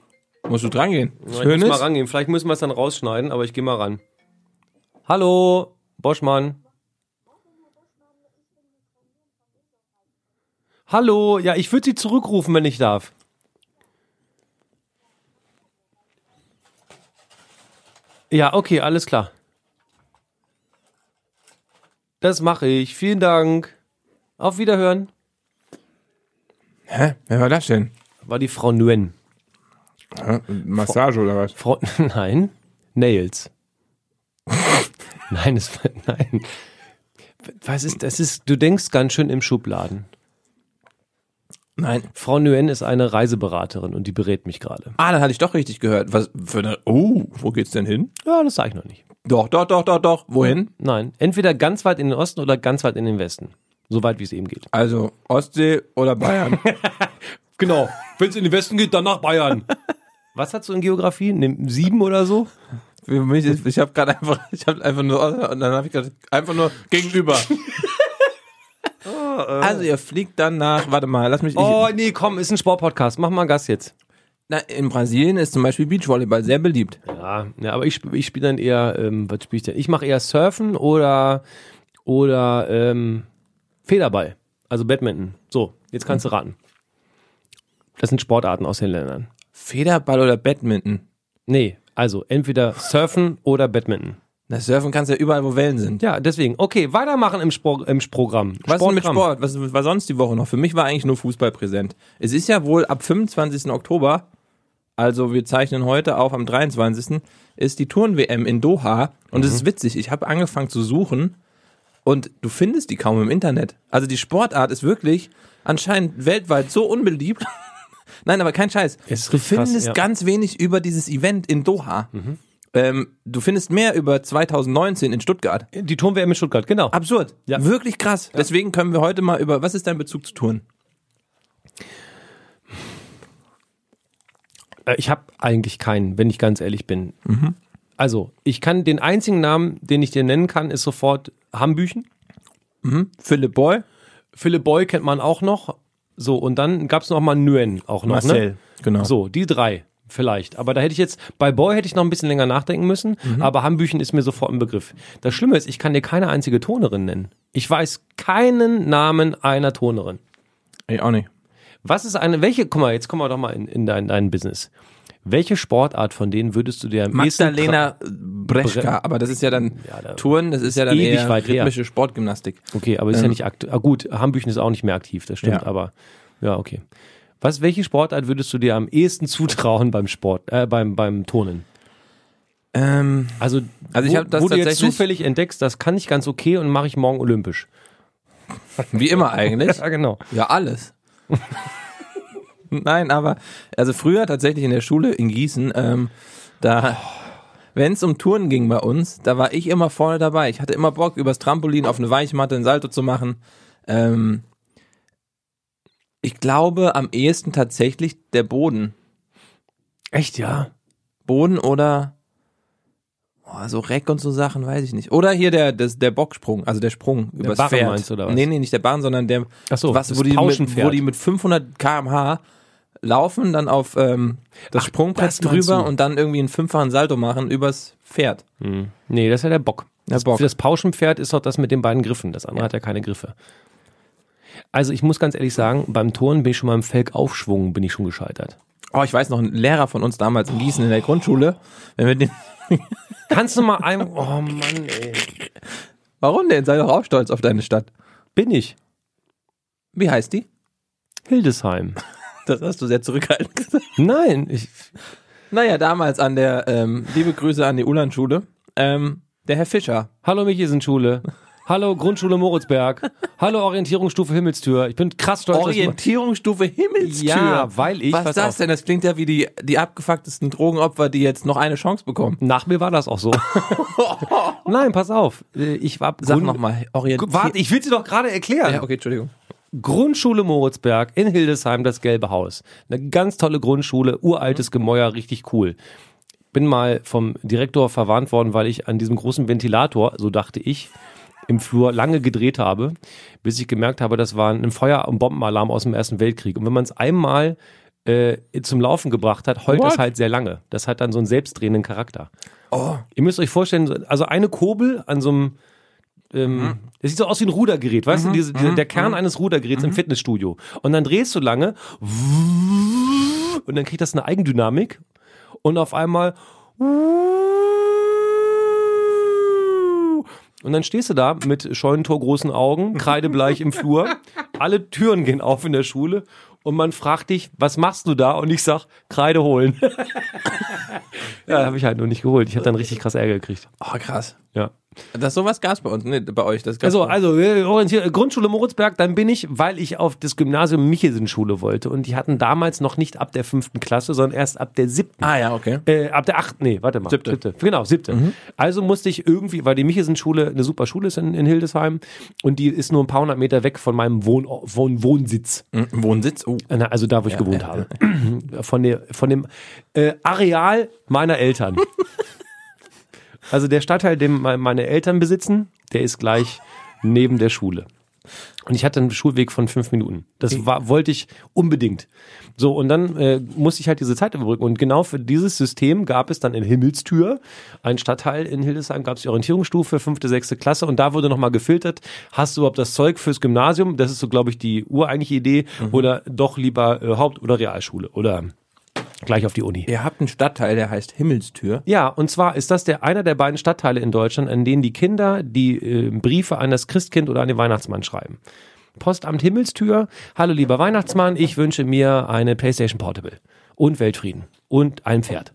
Musst du dran gehen? Ja, ich muss mal rangehen. Vielleicht müssen wir es dann rausschneiden, aber ich gehe mal ran. Hallo, Boschmann. Hallo, ja, ich würde Sie zurückrufen, wenn ich darf. Ja, okay, alles klar. Das mache ich. Vielen Dank. Auf Wiederhören. Hä? Wer war das denn? War die Frau Nguyen. Hä? Massage oder was? Frau, nein, Nails. nein, es, nein. Was ist, das ist, du denkst ganz schön im Schubladen. Nein. Frau Nguyen ist eine Reiseberaterin und die berät mich gerade. Ah, dann hatte ich doch richtig gehört. Was für eine. Oh, wo geht's denn hin? Ja, das sage ich noch nicht. Doch, doch, doch, doch, doch. Wohin? Nein, entweder ganz weit in den Osten oder ganz weit in den Westen. So weit, wie es eben geht. Also Ostsee oder Bayern? Genau. Wenn es in den Westen geht, dann nach Bayern. Was hast du in Geografie? Nimm sieben oder so? Für mich ist, ich habe gerade einfach, ich habe einfach nur, und dann habe ich gerade einfach nur gegenüber. also ihr fliegt dann nach, warte mal, lass mich. Oh, Ich, nee, komm, ist ein Sportpodcast. Mach mal Gas jetzt. na, in Brasilien ist zum Beispiel Beachvolleyball sehr beliebt. Ja, ja aber ich, ich spiele dann eher, ähm, was spiele ich denn? Ich mache eher Surfen oder, oder ähm, Federball. Also Badminton. So, jetzt kannst du raten. Das sind Sportarten aus den Ländern. Federball oder Badminton? Nee, also entweder Surfen oder Badminton. Das Surfen kannst du ja überall, wo Wellen sind. Ja, deswegen. Okay, weitermachen im, Spro im Programm. Was ist denn mit. Sport? Was war sonst die Woche noch? Für mich war eigentlich nur Fußball präsent. Es ist ja wohl ab 25. Oktober, also wir zeichnen heute auf am 23. ist die Turn-WM in Doha. Und es ist witzig, ich habe angefangen zu suchen und du findest die kaum im Internet. Also die Sportart ist wirklich anscheinend weltweit so unbeliebt. Nein, aber kein Scheiß. Es du richtig krass, findest ja. ganz wenig über dieses Event in Doha. Ähm, du findest mehr über 2019 in Stuttgart. Die Turm-WM in Stuttgart, genau. Absurd. Ja. Wirklich krass. Deswegen können wir heute mal über, was ist dein Bezug zu Touren? Äh, Ich habe eigentlich keinen, wenn ich ganz ehrlich bin. Also, ich kann den einzigen Namen, den ich dir nennen kann, ist sofort Hambüchen. Philipp Boy? Philipp Boy kennt man auch noch. So, und dann gab's noch mal Nguyen auch noch. Marcel, ne? genau. So, die drei vielleicht. Aber da hätte ich jetzt, bei Boy hätte ich noch ein bisschen länger nachdenken müssen, aber Hambüchen ist mir sofort ein Begriff. Das Schlimme ist, ich kann dir keine einzige Tonerin nennen. Ich weiß keinen Namen einer Tonerin. Ich auch nicht. Was ist eine, welche, guck mal, jetzt kommen wir doch mal in, in dein, dein Business. Welche Sportart von denen würdest du dir am ehesten Magdalena Breschka, aber das ist ja dann Ja, da- Touren, das ist ja dann ewig eher weit her. rhythmische Sportgymnastik. Okay, aber ist ja nicht aktiv. Ah, gut, Hambüchen ist auch nicht mehr aktiv, das stimmt, Ja. aber ja, okay. Was, welche Sportart würdest du dir am ehesten zutrauen beim Sport, äh, beim, beim Turnen? Ähm, Also, Also ich wo, hab das wo du jetzt zufällig entdeckst, das kann ich ganz okay und mache ich morgen olympisch. wie immer eigentlich. Ja, genau. Ja, alles. Nein, aber also früher tatsächlich in der Schule in Gießen, ähm, da, wenn es um Touren ging bei uns, da war ich immer vorne dabei. Ich hatte immer Bock, übers Trampolin auf eine Weichmatte ein Salto zu machen. Ähm, ich glaube am ehesten tatsächlich der Boden. Echt, ja? Boden oder oh, so Reck und so Sachen, weiß ich nicht. Oder hier der das, der Bocksprung, also der Sprung übers Barren Pferd. meinst du, oder was? Nee, nee, nicht der Bahn, sondern der Ach so, was wo die, mit, wo die mit 500 km/h laufen, dann auf ähm, das Ach, Sprungbrett das drüber du. und dann irgendwie einen fünffachen Salto machen übers Pferd. Hm. Nee, das ist ja der Bock. Der das, Bock. Für das Pauschenpferd ist doch das mit den beiden Griffen. Das andere hat ja keine Griffe. Also ich muss ganz ehrlich sagen, beim Turnen bin ich schon mal im Felgaufschwung bin ich schon gescheitert. Oh, ich weiß noch, ein Lehrer von uns damals in Gießen in der Grundschule, wenn wir den Kannst du mal ein... Oh Mann, ey. Warum denn? Sei doch auch stolz auf deine Stadt. Bin ich. Wie heißt die? Hildesheim. Das hast du sehr zurückhaltend gesagt. Nein, ich, Naja, damals an der, ähm, liebe Grüße an die Ulandschule, ähm, der Herr Fischer. hallo Michi, sind Schule. Hallo Grundschule Moritzberg. Hallo Orientierungsstufe Himmelstür. Ich bin krass stolz. Orientierungsstufe Himmelstür. Ja, weil ich- Was ist das auf. denn? Das klingt ja wie die, die abgefucktesten Drogenopfer, die jetzt noch eine Chance bekommen. Nach mir war das auch so. Nein, pass auf. Äh, Ich war Sag nochmal, Orientier... Warte, ich will sie doch gerade erklären. Ja, okay, Entschuldigung. Grundschule Moritzberg in Hildesheim, das Gelbe Haus. Eine ganz tolle Grundschule, uraltes Gemäuer, richtig cool. Bin mal vom Direktor verwarnt worden, weil ich an diesem großen Ventilator, so dachte ich, im Flur lange gedreht habe, bis ich gemerkt habe, das war ein Feuer- und Bombenalarm aus dem Ersten Weltkrieg. Und wenn man es einmal äh, zum Laufen gebracht hat, heult das What? halt sehr lange. Das hat dann so einen selbstdrehenden Charakter. Ihr müsst euch vorstellen, also eine Kurbel an so einem ähm, das sieht so aus wie ein Rudergerät, weißt du, diese, diese, der Kern eines Rudergeräts im Fitnessstudio. Und dann drehst du lange und dann kriegt das eine Eigendynamik und auf einmal und dann stehst du da mit scheunentorgroßen Augen, kreidebleich im Flur, alle Türen gehen auf in der Schule und man fragt dich, was machst du da? Und ich sag, Kreide holen. ja, habe ich halt nur nicht geholt. Ich habe dann richtig krass Ärger gekriegt. Oh, krass. Ja. Das sowas gab's bei uns, ne, bei euch. Das gab's Also, also äh, orientier- Grundschule Moritzberg, dann bin ich, weil ich auf das Gymnasium Michelsen-Schule wollte. Und die hatten damals noch nicht ab der fünften Klasse, sondern erst ab der siebten. Ah ja, okay. Äh, ab der achten, nee, warte mal. Siebte. Genau, siebte. Also musste ich irgendwie, weil die Michelsen-Schule eine super Schule ist in, in Hildesheim und die ist nur ein paar hundert Meter weg von meinem Wohn Wohn Wohnsitz. Mhm. Wohnsitz? Oh. Na, Also da, wo ich gewohnt habe. Von, der, von dem äh, Areal meiner Eltern. also der Stadtteil, den me- meine Eltern besitzen, der ist gleich neben der Schule. Und ich hatte einen Schulweg von fünf Minuten. Das war, wollte ich unbedingt. So, und dann äh, musste ich halt diese Zeit überbrücken. Und genau für dieses System gab es dann in Himmelstür, ein Stadtteil in Hildesheim, gab es die Orientierungsstufe, fünfte, sechste Klasse. Und da wurde nochmal gefiltert, hast du überhaupt das Zeug fürs Gymnasium? Das ist so, glaube ich, die ureigentliche Idee. Oder doch lieber äh, Haupt- oder Realschule. Oder gleich auf die Uni. Ihr habt einen Stadtteil, der heißt Himmelstür. Ja, und zwar ist das der einer der beiden Stadtteile in Deutschland, an denen die Kinder die äh, Briefe an das Christkind oder an den Weihnachtsmann schreiben. Postamt Himmelstür, hallo lieber Weihnachtsmann, ich wünsche mir eine PlayStation Portable und Weltfrieden und ein Pferd.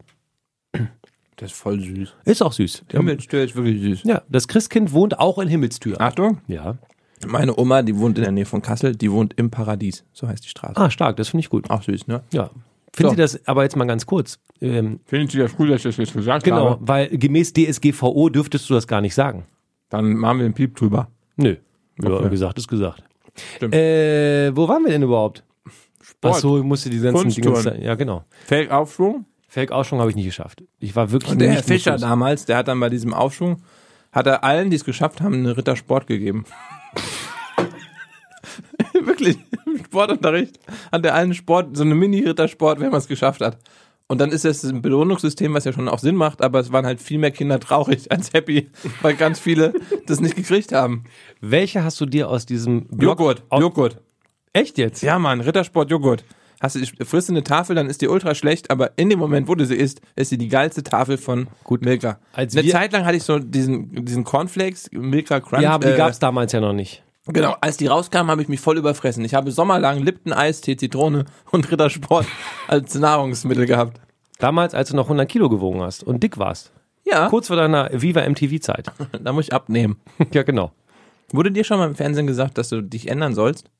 Das ist voll süß. Ist auch süß. Himmelstür ist wirklich süß. Ja, das Christkind wohnt auch in Himmelstür. Achtung. Ja. Meine Oma, die wohnt in der Nähe von Kassel, die wohnt im Paradies. So heißt die Straße. Ah, stark, das finde ich gut. Auch süß, ne? Ja. Finden So. Sie das aber jetzt mal ganz kurz? Ähm, Finden Sie das gut, dass ich das jetzt gesagt genau, weil gemäß DSGVO dürftest du das gar nicht sagen. Dann machen wir einen Piep drüber. Nö. Ja, Okay. gesagt ist gesagt. Stimmt. Äh, wo waren wir denn überhaupt? Sport. Ach so, ich musste die ganzen Kunstturnen. Dinge. Ja, genau. Fake-Aufschwung. Fake-Ausschwung habe ich nicht geschafft. Ich war wirklich Und der Herr Fischer mutig. damals, der hat dann bei diesem Aufschwung, hat er allen, die es geschafft haben, eine Rittersport gegeben. Wirklich, im Sportunterricht hat er allen Sport, so eine Mini-Rittersport, wenn man es geschafft hat. Und dann ist das ein Belohnungssystem, was ja schon auch Sinn macht, aber es waren halt viel mehr Kinder traurig als happy, weil ganz viele das nicht gekriegt haben. Welche hast du dir aus diesem Blog Joghurt, Joghurt. Echt jetzt? Ja, Mann, Rittersport Joghurt. Hast du, frisst du eine Tafel, dann ist die ultra schlecht, aber in dem Moment, wo du sie isst, ist sie die geilste Tafel von Gut Milka. Als eine Zeit lang hatte ich so diesen, diesen Cornflakes, Milka Crunch. Ja, aber die äh, gab's damals ja noch nicht. Genau, als die rauskamen, habe ich mich voll überfressen. Ich habe sommerlang Lipton Eistee, Zitrone und Rittersport als Nahrungsmittel gehabt. Damals, als du noch 100 Kilo gewogen hast und dick warst. Ja, Kurz vor deiner Viva MTV-Zeit. da muss ich abnehmen. ja, genau. Wurde dir schon mal im Fernsehen gesagt, dass du dich ändern sollst?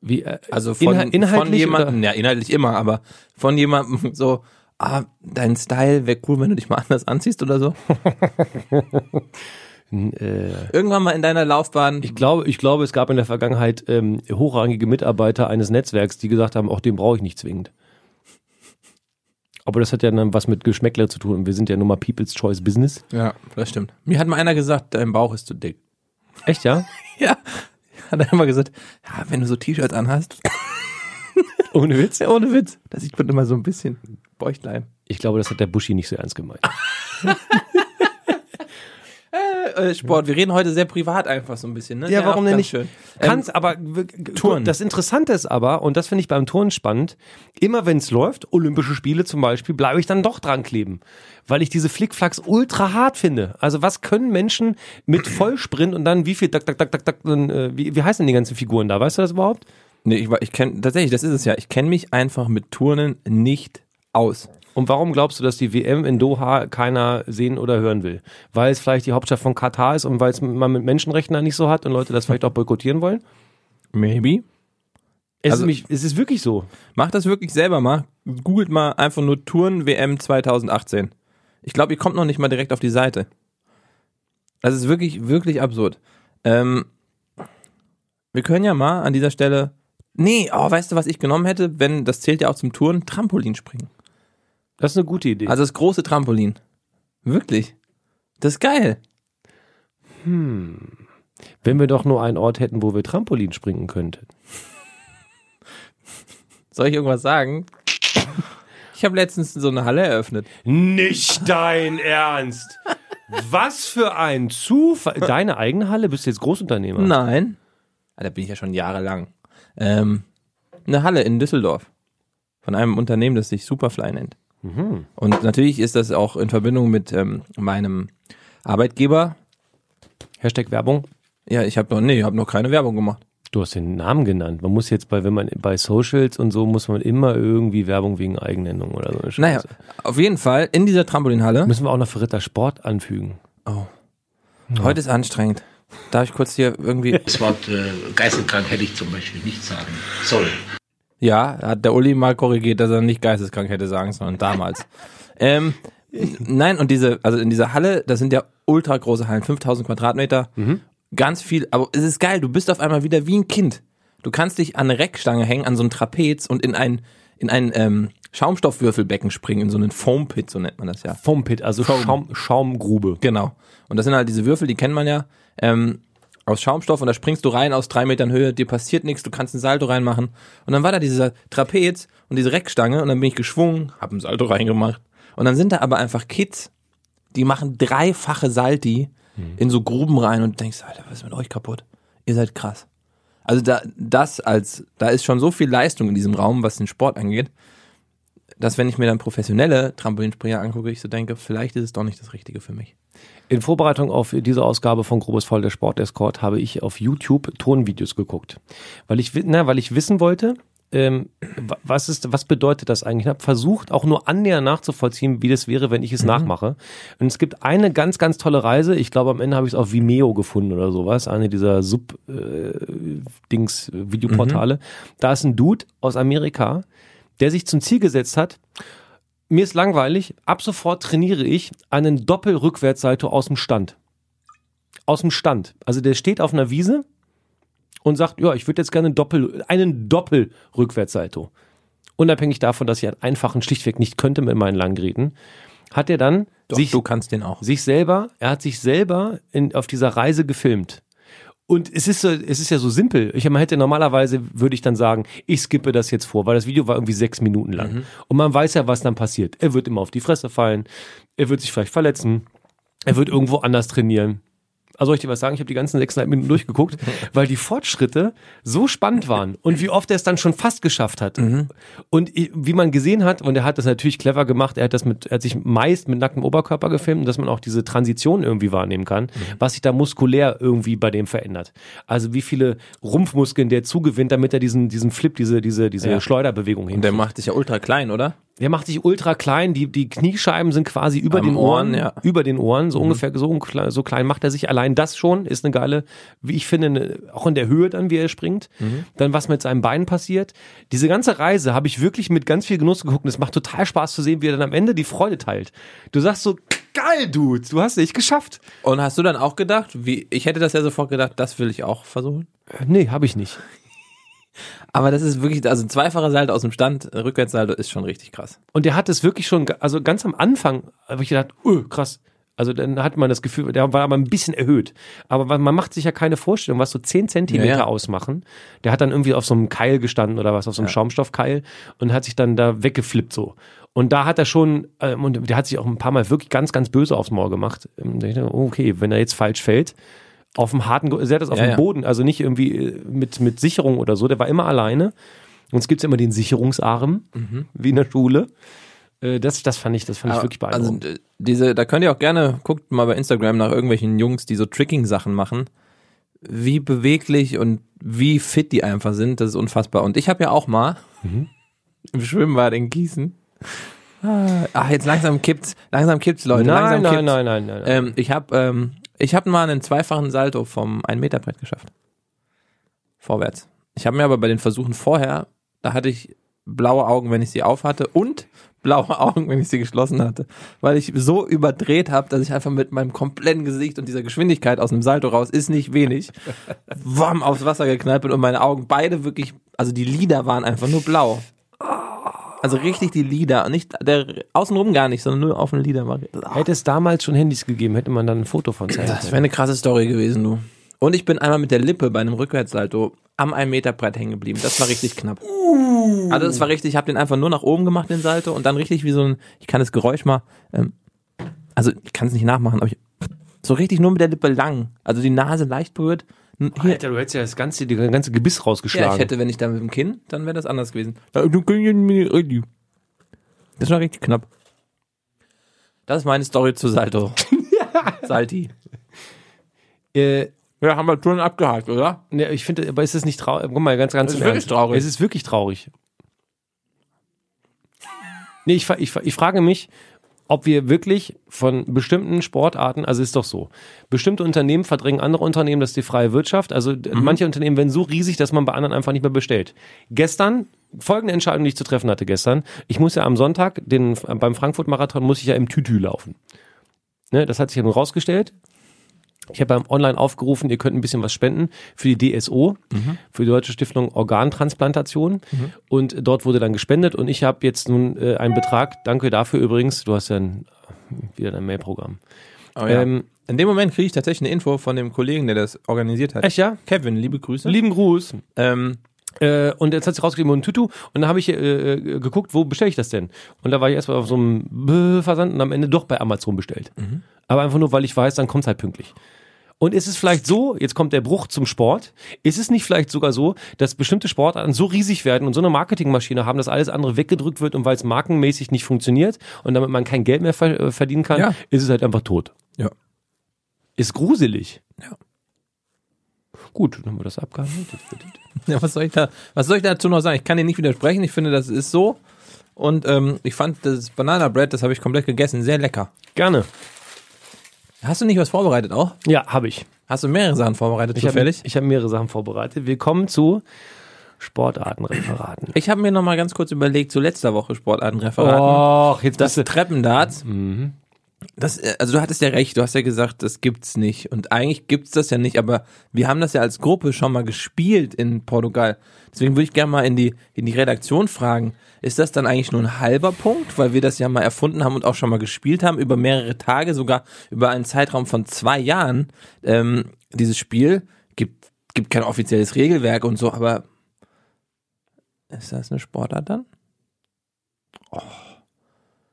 Wie, äh, Also von, inhaltlich von jemandem, oder? ja, inhaltlich immer, aber von jemandem so, ah, dein Style wäre cool, wenn du dich mal anders anziehst oder so. Äh, Irgendwann mal in deiner Laufbahn. ich glaube, ich glaube, es gab in der Vergangenheit ähm, hochrangige Mitarbeiter eines Netzwerks, die gesagt haben, auch den brauche ich nicht zwingend. Aber das hat ja dann was mit Geschmäckler zu tun. Und wir sind ja nun mal People's Choice Business. ja, das stimmt. Mir hat mal einer gesagt, dein Bauch ist zu dick. Echt, ja? Ja. Hat er immer gesagt, ja, wenn du so T-Shirts anhast. Ohne Witz? Ja, ohne Witz. Das sieht man immer so ein bisschen Bäuchlein. Ich glaube, das hat der Buschi nicht so ernst gemeint. Äh, Sport, wir reden heute sehr privat einfach so ein bisschen, ne? Ja, warum auch denn nicht? Schön. Kannst Ähm, aber Touren. Das Interessante ist aber, und das finde ich beim Turnen spannend, immer wenn es läuft, Olympische Spiele zum Beispiel, bleibe ich dann doch dran kleben. Weil ich diese Flickflacks ultra hart finde. Also was können Menschen mit Vollsprint und dann wie viel, tak, tak, tak, tak, tak, äh, wie, wie heißen die ganzen Figuren da? Weißt du das überhaupt? nee, ich, ich kenne, tatsächlich, das ist es ja. Ich kenne mich einfach mit Turnen nicht aus. Und warum glaubst du, dass die WM in Doha keiner sehen oder hören will? Weil es vielleicht die Hauptstadt von Katar ist und weil es man mit Menschenrechten da nicht so hat und Leute das vielleicht auch boykottieren wollen? Maybe. Es, Also- ist, mich, es ist wirklich so. Macht das wirklich selber mal. Googelt mal einfach nur Touren WM 2018. Ich glaube, ihr kommt noch nicht mal direkt auf die Seite. Das ist wirklich, wirklich absurd. Ähm, wir können ja mal an dieser Stelle. Nee, oh, weißt du, was ich genommen hätte, wenn, das zählt ja auch zum Touren, Trampolin springen. Das ist eine gute Idee. Also das große Trampolin. Wirklich. Das ist geil. Wenn wir doch nur einen Ort hätten, wo wir Trampolin springen könnten. Soll ich irgendwas sagen? Ich habe letztens so eine Halle eröffnet. Nicht dein Ernst! Was für ein Zufall. Deine eigene Halle? Bist du jetzt Großunternehmer? Nein. Ah, Da bin ich ja schon jahrelang. Ähm, eine Halle in Düsseldorf. Von einem Unternehmen, das sich Superfly nennt. Und natürlich ist das auch in Verbindung mit ähm, meinem Arbeitgeber. Hashtag Werbung. Ja, ich habe noch, nee, ich habe noch keine Werbung gemacht. Du hast den Namen genannt. Man muss jetzt bei, wenn man bei Socials und so, muss man immer irgendwie Werbung wegen Eigennennung oder so. eine. Naja, auf jeden Fall in dieser Trampolinhalle. Müssen wir auch noch für Ritter Sport anfügen. Heute ist anstrengend. Darf ich kurz hier irgendwie. Das Wort äh, geisteskrank hätte ich zum Beispiel nicht sagen sollen. Ja, hat der Uli mal korrigiert, dass er nicht geisteskrank hätte sagen sollen, damals. ähm, nein, und diese, also in dieser Halle, das sind ja ultra große Hallen, 5000 Quadratmeter, ganz viel, aber es ist geil, du bist auf einmal wieder wie ein Kind. Du kannst dich an eine Reckstange hängen, an so ein Trapez und in ein, in ein ähm, Schaumstoffwürfelbecken springen, in so einen Foam-Pit, so nennt man das ja. Foampit, also Schaum, Schaumgrube. Genau. Und das sind halt diese Würfel, die kennt man ja, ähm, aus Schaumstoff und da springst du rein aus drei Metern Höhe, dir passiert nichts, du kannst ein Salto reinmachen. Und dann war da dieser Trapez und diese Reckstange und dann bin ich geschwungen, hab ein Salto reingemacht. Und dann sind da aber einfach Kids, die machen dreifache Salti in so Gruben rein und denkst, Alter, was ist mit euch kaputt? Ihr seid krass. Also da, das als, da ist schon so viel Leistung in diesem Raum, was den Sport angeht, dass wenn ich mir dann professionelle Trampolinspringer angucke, ich so denke, vielleicht ist es doch nicht das Richtige für mich. In Vorbereitung auf diese Ausgabe von Grobes Voll der Sport Escort habe ich auf YouTube Tonvideos geguckt, weil ich na, weil ich wissen wollte, ähm, wa- was ist, was bedeutet das eigentlich? Ich habe versucht, auch nur annähernd nachzuvollziehen, wie das wäre, wenn ich es nachmache. Und es gibt eine ganz, ganz tolle Reise. Ich glaube, am Ende habe ich es auf Vimeo gefunden oder sowas, eine dieser Sub äh, Dings Videoportale. Da ist ein Dude aus Amerika, der sich zum Ziel gesetzt hat, mir ist langweilig, ab sofort trainiere ich einen Doppelrückwärtssalto aus dem Stand. Aus dem Stand. Also der steht auf einer Wiese und sagt, ja, ich würde jetzt gerne einen Doppel, einen Doppelrückwärtssalto. Unabhängig davon, dass ich einen einfachen schlichtweg nicht könnte mit meinen Langgeräten, hat er dann Doch, sich, du kannst den auch. sich selber, er hat sich selber in, auf dieser Reise gefilmt. Und es ist so, es ist ja so simpel. Ich, man hätte normalerweise, würde ich dann sagen, ich skippe das jetzt vor, weil das Video war irgendwie sechs Minuten lang. Und man weiß ja, was dann passiert. Er wird immer auf die Fresse fallen, er wird sich vielleicht verletzen, er wird irgendwo anders trainieren. Also soll ich dir was sagen? Ich habe die ganzen sechseinhalb Minuten durchgeguckt, weil die Fortschritte so spannend waren und wie oft er es dann schon fast geschafft hat. Und i- wie man gesehen hat, und er hat das natürlich clever gemacht, er hat das mit, er hat sich meist mit nacktem Oberkörper gefilmt, dass man auch diese Transition irgendwie wahrnehmen kann, was sich da muskulär irgendwie bei dem verändert. Also wie viele Rumpfmuskeln der zugewinnt, damit er diesen, diesen Flip, diese, diese, diese Ja. Schleuderbewegung Und der macht dich ja ultra klein, oder? Der macht sich ultra klein, die, die Kniescheiben sind quasi über Am den Ohren, Ohren, ja. über den Ohren, so ungefähr, so, so klein macht er sich. Allein das schon ist eine geile, wie ich finde, eine, auch in der Höhe dann, wie er springt. Dann was mit seinem Bein passiert. Diese ganze Reise habe ich wirklich mit ganz viel Genuss geguckt und es macht total Spaß zu sehen, wie er dann am Ende die Freude teilt. Du sagst so, geil, Dude, du hast es echt geschafft. Und hast du dann auch gedacht, wie, ich hätte das ja sofort gedacht, das will ich auch versuchen. Äh, Nee, habe ich nicht. Aber das ist wirklich, also ein zweifacher Salto aus dem Stand, äh, Rückwärtssalto ist schon richtig krass. Und der hat es wirklich schon, also ganz am Anfang habe ich gedacht, oh, krass. Also dann hat man das Gefühl, der war aber ein bisschen erhöht. Aber man macht sich ja keine Vorstellung, was so 10 Zentimeter Ja, ja. ausmachen. Der hat dann irgendwie auf so einem Keil gestanden oder was, auf so einem Schaumstoffkeil und hat sich dann da weggeflippt so. Und da hat er schon, ähm, und der hat sich auch ein paar Mal wirklich ganz, ganz böse aufs Maul gemacht. Ähm, ich, okay, wenn er jetzt falsch fällt, auf dem harten, hat das auf Ja, dem ja. Boden, also nicht irgendwie äh, mit, mit Sicherung oder so, der war immer alleine. Und es gibt immer den Sicherungsarm, wie in der Schule. Äh, Das, das fand ich, das fand ich wirklich also beeindruckend. äh, diese, da könnt ihr auch gerne, guckt mal bei Instagram nach irgendwelchen Jungs, die so Tricking-Sachen machen. Wie beweglich und wie fit die einfach sind, das ist unfassbar. Und ich habe ja auch mal Mhm. im Schwimmbad in Gießen Ach, jetzt langsam kippt's, langsam kippt's, Leute. Nein, langsam nein, kippt's. nein, nein, nein, nein. Ähm, ich habe ähm, ich hab mal einen zweifachen Salto vom 1 Meter Brett geschafft. Vorwärts. Ich habe mir aber bei den Versuchen vorher, da hatte ich blaue Augen, wenn ich sie auf hatte und blaue Augen, wenn ich sie geschlossen hatte, weil ich so überdreht habe, dass ich einfach mit meinem kompletten Gesicht und dieser Geschwindigkeit aus einem Salto raus ist nicht wenig, wam aufs Wasser geknallt bin und meine Augen beide wirklich, also die Lider waren einfach nur blau. Also richtig die Lider, nicht der außenrum gar nicht, sondern nur auf den Lider war. Hätte es damals schon Handys gegeben, hätte man dann ein Foto von zeigen Das wäre eine krasse Story gewesen, du. Und ich bin einmal mit der Lippe bei einem Rückwärtssalto am 1 Meter Brett hängen geblieben. Das war richtig knapp. Also das war richtig, ich habe den einfach nur nach oben gemacht, den Salto, und dann richtig wie so ein, ich kann das Geräusch mal, ähm, also ich kann es nicht nachmachen, aber ich, so richtig nur mit der Lippe lang. Also die Nase leicht berührt. Hier, Alter, du hättest ja das ganze, die ganze Gebiss rausgeschlagen. ja, ich hätte, wenn ich da mit dem Kinn, dann wäre das anders gewesen. Das war richtig knapp. Das ist meine Story zu Salto. Salti. äh, Ja, haben wir schon abgehakt, oder? ne, ich finde, aber ist es nicht traurig? Guck mal, ganz, ganz Es ist wirklich traurig. Es ist wirklich traurig. Nee, ich, ich, ich frage mich, ob wir wirklich von bestimmten Sportarten, also ist doch so, bestimmte Unternehmen verdrängen andere Unternehmen, das ist die freie Wirtschaft. Also d- manche Unternehmen werden so riesig, dass man bei anderen einfach nicht mehr bestellt. Gestern, folgende Entscheidung, die ich zu treffen hatte gestern, ich muss ja am Sonntag, den, beim Frankfurt-Marathon muss ich ja im Tütü laufen. Ne, das hat sich ja nun rausgestellt. Ich habe beim Online aufgerufen, ihr könnt ein bisschen was spenden für die DSO, für die Deutsche Stiftung Organtransplantation. Und dort wurde dann gespendet und ich habe jetzt nun äh, einen Betrag, danke dafür übrigens, du hast ja ein, wieder dein Mailprogramm. Oh, ja. Ähm, In dem Moment kriege ich tatsächlich eine Info von dem Kollegen, der das organisiert hat. echt ja? Kevin, liebe Grüße. Lieben Gruß. ähm, Äh, und jetzt hat sie rausgegeben, ein Tutu. Und dann habe ich äh, äh, geguckt, wo bestelle ich das denn? Und da war ich erstmal auf so einem Versand und am Ende doch bei Amazon bestellt. Aber einfach nur, weil ich weiß, dann kommt es halt pünktlich. Und ist es vielleicht so, jetzt kommt der Bruch zum Sport, ist es nicht vielleicht sogar so, dass bestimmte Sportarten so riesig werden und so eine Marketingmaschine haben, dass alles andere weggedrückt wird und weil es markenmäßig nicht funktioniert und damit man kein Geld mehr äh, verdienen kann, Ja. ist es halt einfach tot. Ja. Ist gruselig. Ja. Gut, dann haben wir das abgehandelt. ja, was soll ich da, was soll ich dazu noch sagen? Ich kann dir nicht widersprechen. Ich finde, das ist so. Und ähm, ich fand das Banana Bread, das habe ich komplett gegessen, sehr lecker. Gerne. Hast du nicht was vorbereitet auch? Ja, habe ich. Hast du mehrere Sachen vorbereitet Ich habe zufällig? ich hab mehrere Sachen vorbereitet. Wir kommen zu Sportartenreferaten. Ich habe mir noch mal ganz kurz überlegt, zu letzter Woche Sportartenreferaten. Och, jetzt das bist du... Das, äh, also du hattest ja recht, du hast ja gesagt, das gibt's nicht. Und eigentlich gibt's das ja nicht, aber wir haben das ja als Gruppe schon mal gespielt in Portugal. Deswegen würde ich gerne mal in die, in die Redaktion fragen, ist das dann eigentlich nur ein halber Punkt, weil wir das ja mal erfunden haben und auch schon mal gespielt haben, über mehrere Tage, sogar über einen Zeitraum von zwei Jahren, ähm, dieses Spiel. Gibt, gibt kein offizielles Regelwerk und so, aber ist das eine Sportart dann? Oh.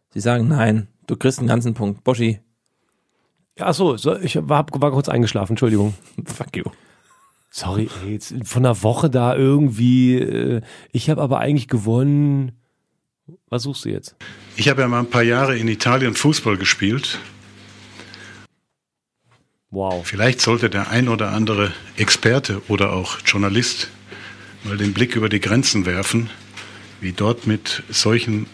Sie sagen nein. Du kriegst einen ganzen Punkt. Boschi, Ach so, so ich war, war kurz eingeschlafen, Entschuldigung. fuck you. Sorry, ey, jetzt von einer Woche da irgendwie. Äh, ich habe aber eigentlich gewonnen. Was suchst du jetzt? Ich habe ja mal ein paar Jahre in Italien Fußball gespielt. Wow. Vielleicht sollte der ein oder andere Experte oder auch Journalist mal den Blick über die Grenzen werfen, wie dort mit solchen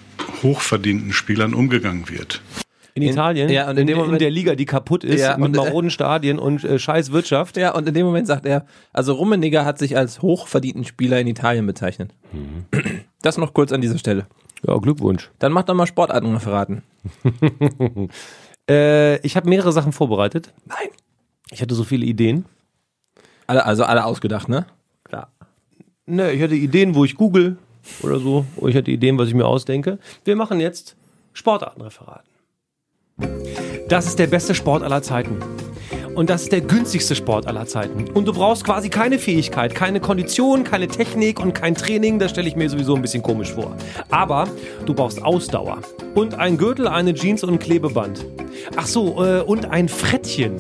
hochverdienten Spielern umgegangen wird. In, Italien? ja, und in in, dem in Moment- der Liga, die kaputt ist, Ja, mit und, maroden Stadien und äh, scheiß Wirtschaft. Ja, und in dem Moment sagt er, also Rummeniger hat sich als hochverdienten Spieler in Italien bezeichnet. Das noch kurz an dieser Stelle. Ja, Glückwunsch. Dann macht doch mal Sportartenreferaten. Äh, ich habe mehrere Sachen vorbereitet. Nein. Ich hatte so viele Ideen. Alle, also alle ausgedacht, ne? Klar. Ne, ich hatte Ideen, wo ich google oder so. Oder ich hatte Ideen, was ich mir ausdenke. Wir machen jetzt Sportartenreferaten. Das ist der beste Sport aller Zeiten. Und das ist der günstigste Sport aller Zeiten. Und du brauchst quasi keine Fähigkeit, keine Kondition, keine Technik und kein Training. Das stelle ich mir sowieso ein bisschen komisch vor. Aber du brauchst Ausdauer. Und ein Gürtel, eine Jeans und ein Klebeband. Ach so, äh, und ein Frettchen.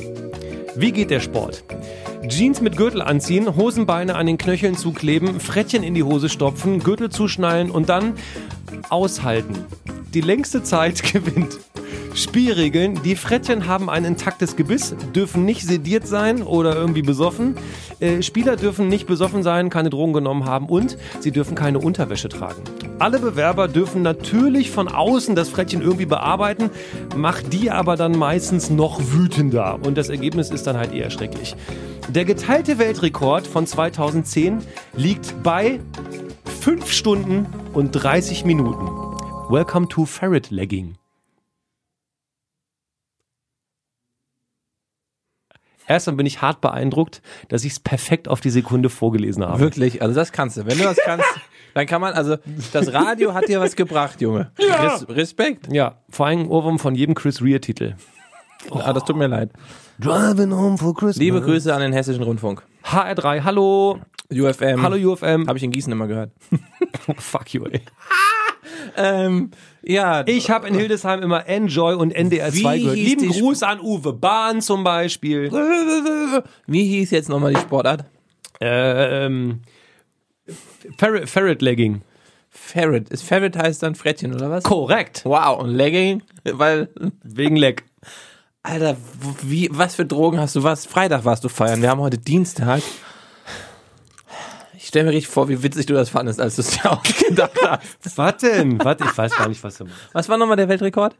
Wie geht der Sport? Jeans mit Gürtel anziehen, Hosenbeine an den Knöcheln zukleben, Frettchen in die Hose stopfen, Gürtel zuschnallen und dann aushalten. Die längste Zeit gewinnt. Spielregeln. Die Frettchen haben ein intaktes Gebiss, dürfen nicht sediert sein oder irgendwie besoffen. Äh, Spieler dürfen nicht besoffen sein, keine Drogen genommen haben und sie dürfen keine Unterwäsche tragen. Alle Bewerber dürfen natürlich von außen das Frettchen irgendwie bearbeiten, macht die aber dann meistens noch wütender. Und das Ergebnis ist dann halt eher schrecklich. Der geteilte Weltrekord von 2010 liegt bei 5 Stunden und 30 Minuten. Welcome to Ferret Legging. Erstmal bin ich hart beeindruckt, dass ich es perfekt auf die Sekunde vorgelesen habe. Wirklich, also das kannst du. Wenn du das kannst, dann kann man, also das Radio hat dir was gebracht, Junge. Res Respekt. Ja, vor allem Ohrwurm von jedem Chris Rea-Titel. Ah, das tut mir leid. Driving home for Christmas. Liebe Grüße an den Hessischen Rundfunk. HR3, hallo. UFM. Hallo UFM. Habe ich in Gießen immer gehört. Fuck you, ey. Ähm, ja, Ich habe in Hildesheim immer Enjoy und NDR2 Wie gehört. hieß Lieben Gruß an Uwe Bahn zum Beispiel. wie hieß jetzt nochmal die Sportart? Ähm, Ferret, Ferret Legging. Ferret. Ist Ferret heißt dann Frettchen, oder was? Korrekt. Wow, und Legging? Weil, Wegen Leck. Alter, wie, was für Drogen hast du? Was? Freitag warst du feiern. Wir haben heute Dienstag. Ich stelle mir richtig vor, wie witzig du das fandest, als du es dir ausgedacht hast. Was denn? Warte, ich weiß gar nicht, was du meinst. Was war nochmal der Weltrekord?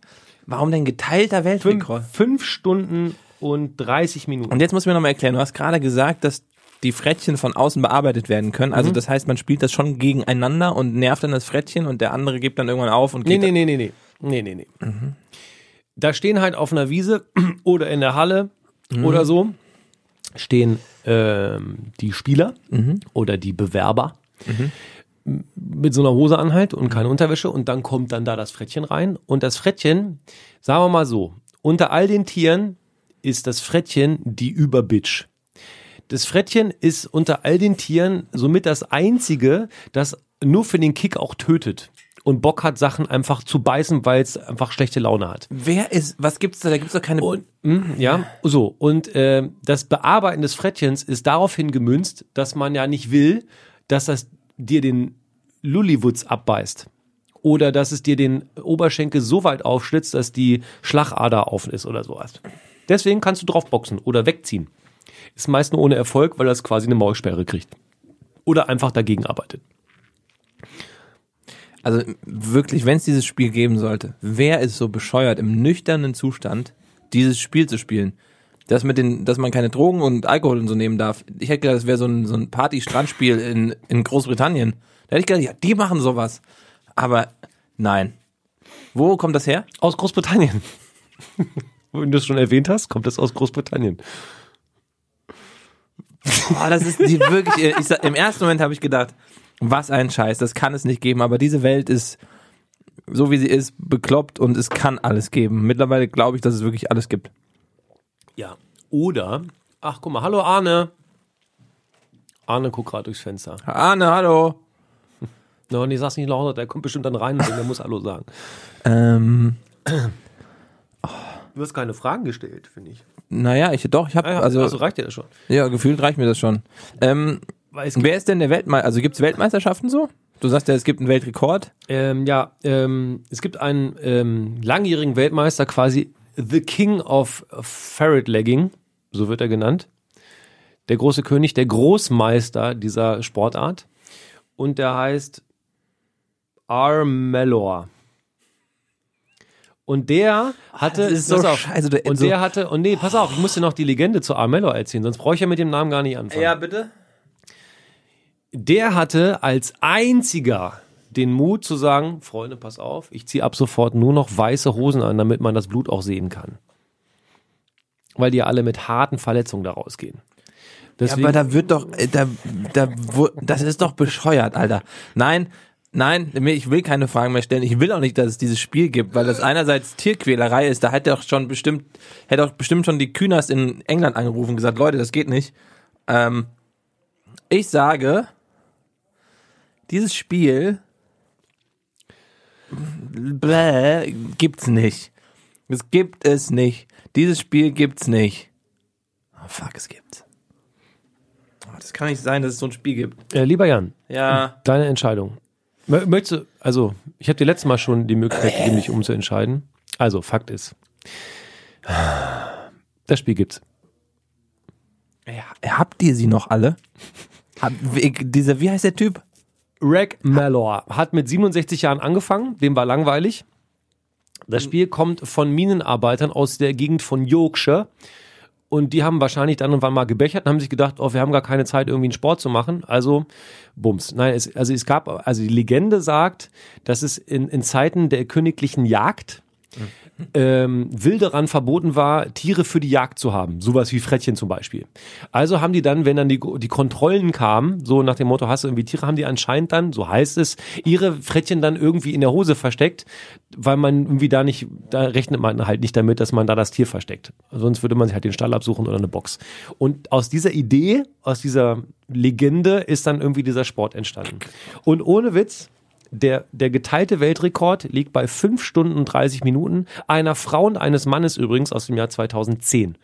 Warum denn geteilter Weltrekord? Fünf, fünf Stunden und 30 Minuten. Und jetzt muss mir nochmal erklären, du hast gerade gesagt, dass die Frettchen von außen bearbeitet werden können. Also das heißt, man spielt das schon gegeneinander und nervt dann das Frettchen und der andere gibt dann irgendwann auf und Nee, geht nee, nee, nee, nee. Nee, nee, nee. Da stehen halt auf einer Wiese oder in der Halle oder so, stehen ähm, die Spieler oder die Bewerber m- mit so einer Hose an halt und keine Unterwäsche und dann kommt dann da das Frettchen rein. Und das Frettchen, sagen wir mal so, unter all den Tieren ist das Frettchen die Überbitch. Das Frettchen ist unter all den Tieren somit das einzige, das nur für den Kick auch tötet und Bock hat, Sachen einfach zu beißen, weil es einfach schlechte Laune hat. Wer ist, was gibt's da? Da gibt's doch keine. Und, mm, ja, so. Und äh, das Bearbeiten des Frettchens ist daraufhin gemünzt, dass man ja nicht will, dass das dir den Lulliwutz abbeißt. Oder dass es dir den Oberschenkel so weit aufschlitzt, dass die Schlagader offen ist oder sowas. Deswegen kannst du drauf boxen oder wegziehen. Ist meist nur ohne Erfolg, weil das quasi eine Maulsperre kriegt. Oder einfach dagegen arbeitet. Also wirklich, wenn es dieses Spiel geben sollte, wer ist so bescheuert im nüchternen Zustand, dieses Spiel zu spielen? Das mit den, dass man keine Drogen und Alkohol und so nehmen darf. Ich hätte gedacht, das wäre so ein, so ein Party-Strandspiel in, in Großbritannien. Da hätte ich gedacht, ja, die machen sowas. Aber nein. Wo kommt das her? Aus Großbritannien. Wenn du es schon erwähnt hast, kommt das aus Großbritannien. Oh, das ist die wirklich. Ich, Im ersten Moment habe ich gedacht, was ein Scheiß, das kann es nicht geben. Aber diese Welt ist so wie sie ist, bekloppt und es kann alles geben. Mittlerweile glaube ich, dass es wirklich alles gibt. Ja. Oder, ach guck mal, hallo Arne. Arne guckt gerade durchs Fenster. Arne, hallo. No, nee, sag's nicht lauter, der kommt bestimmt dann rein und der muss Hallo sagen. Ähm, Du hast keine Fragen gestellt, finde ich. naja, ich doch, ich habe also, also reicht dir das schon. ja, gefühlt reicht mir das schon. Ähm, wer ist denn der Weltmeister? Also gibt's Weltmeisterschaften so? Du sagst ja, es gibt einen Weltrekord. Ähm, ja, ähm, es gibt einen ähm, langjährigen Weltmeister, quasi The King of Ferret Legging, so wird er genannt. Der große König, der Großmeister dieser Sportart. Und der heißt Armelor. Und der hatte, das ist so pass auf, scheiße, du- und so- der hatte, und nee, pass auf, ich muss dir noch die Legende zu Armelor erzählen, sonst brauche ich ja mit dem Namen gar nicht anfangen. bitte. Der hatte als einziger den Mut zu sagen, Freunde, pass auf, ich ziehe ab sofort nur noch weiße Hosen an, damit man das Blut auch sehen kann. Weil die ja alle mit harten Verletzungen da rausgehen. Ja, Deswegen, aber da wird doch, äh, da, da, das ist doch bescheuert, Alter. Nein, nein, ich will keine Fragen mehr stellen. Ich will auch nicht, dass es dieses Spiel gibt, weil das einerseits Tierquälerei ist. Da hätte doch schon bestimmt, hätte auch bestimmt schon die Künast in England angerufen und gesagt, Leute, das geht nicht. Ähm, ich sage, dieses Spiel bläh, gibt's nicht. Es gibt es nicht. Dieses Spiel gibt's nicht. Oh, fuck, es gibt's. Oh, das kann nicht sein, dass es so ein Spiel gibt. äh, lieber Jan, Ja. deine Entscheidung. Mö- Möchtest du, also, ich habe dir letztes Mal schon die Möglichkeit gegeben, dich umzuentscheiden. Also, Fakt ist, das Spiel gibt's. ja. Habt ihr sie noch alle? Hab, dieser, wie heißt der Typ? Reg Malor hat mit 67 Jahren angefangen, dem war langweilig. Das Spiel kommt von Minenarbeitern aus der Gegend von Yorkshire. Und die haben wahrscheinlich dann irgendwann mal gebechert und haben sich gedacht, oh, wir haben gar keine Zeit, irgendwie einen Sport zu machen. Also, Bums. Nein, es, also es gab, also die Legende sagt, dass es in, in Zeiten der königlichen Jagd ähm, Wilderern verboten war, Tiere für die Jagd zu haben. Sowas wie Frettchen zum Beispiel. Also haben die dann, wenn dann die, die Kontrollen kamen, so nach dem Motto, hast du irgendwie Tiere, haben die anscheinend dann, so heißt es, ihre Frettchen dann irgendwie in der Hose versteckt, weil man irgendwie da nicht, da rechnet man halt nicht damit, dass man da das Tier versteckt. Sonst würde man sich halt den Stall absuchen oder eine Box. Und aus dieser Idee, aus dieser Legende ist dann irgendwie dieser Sport entstanden. Und ohne Witz, der, der geteilte Weltrekord liegt bei 5 Stunden und 30 Minuten einer Frau und eines Mannes übrigens aus dem Jahr 2010.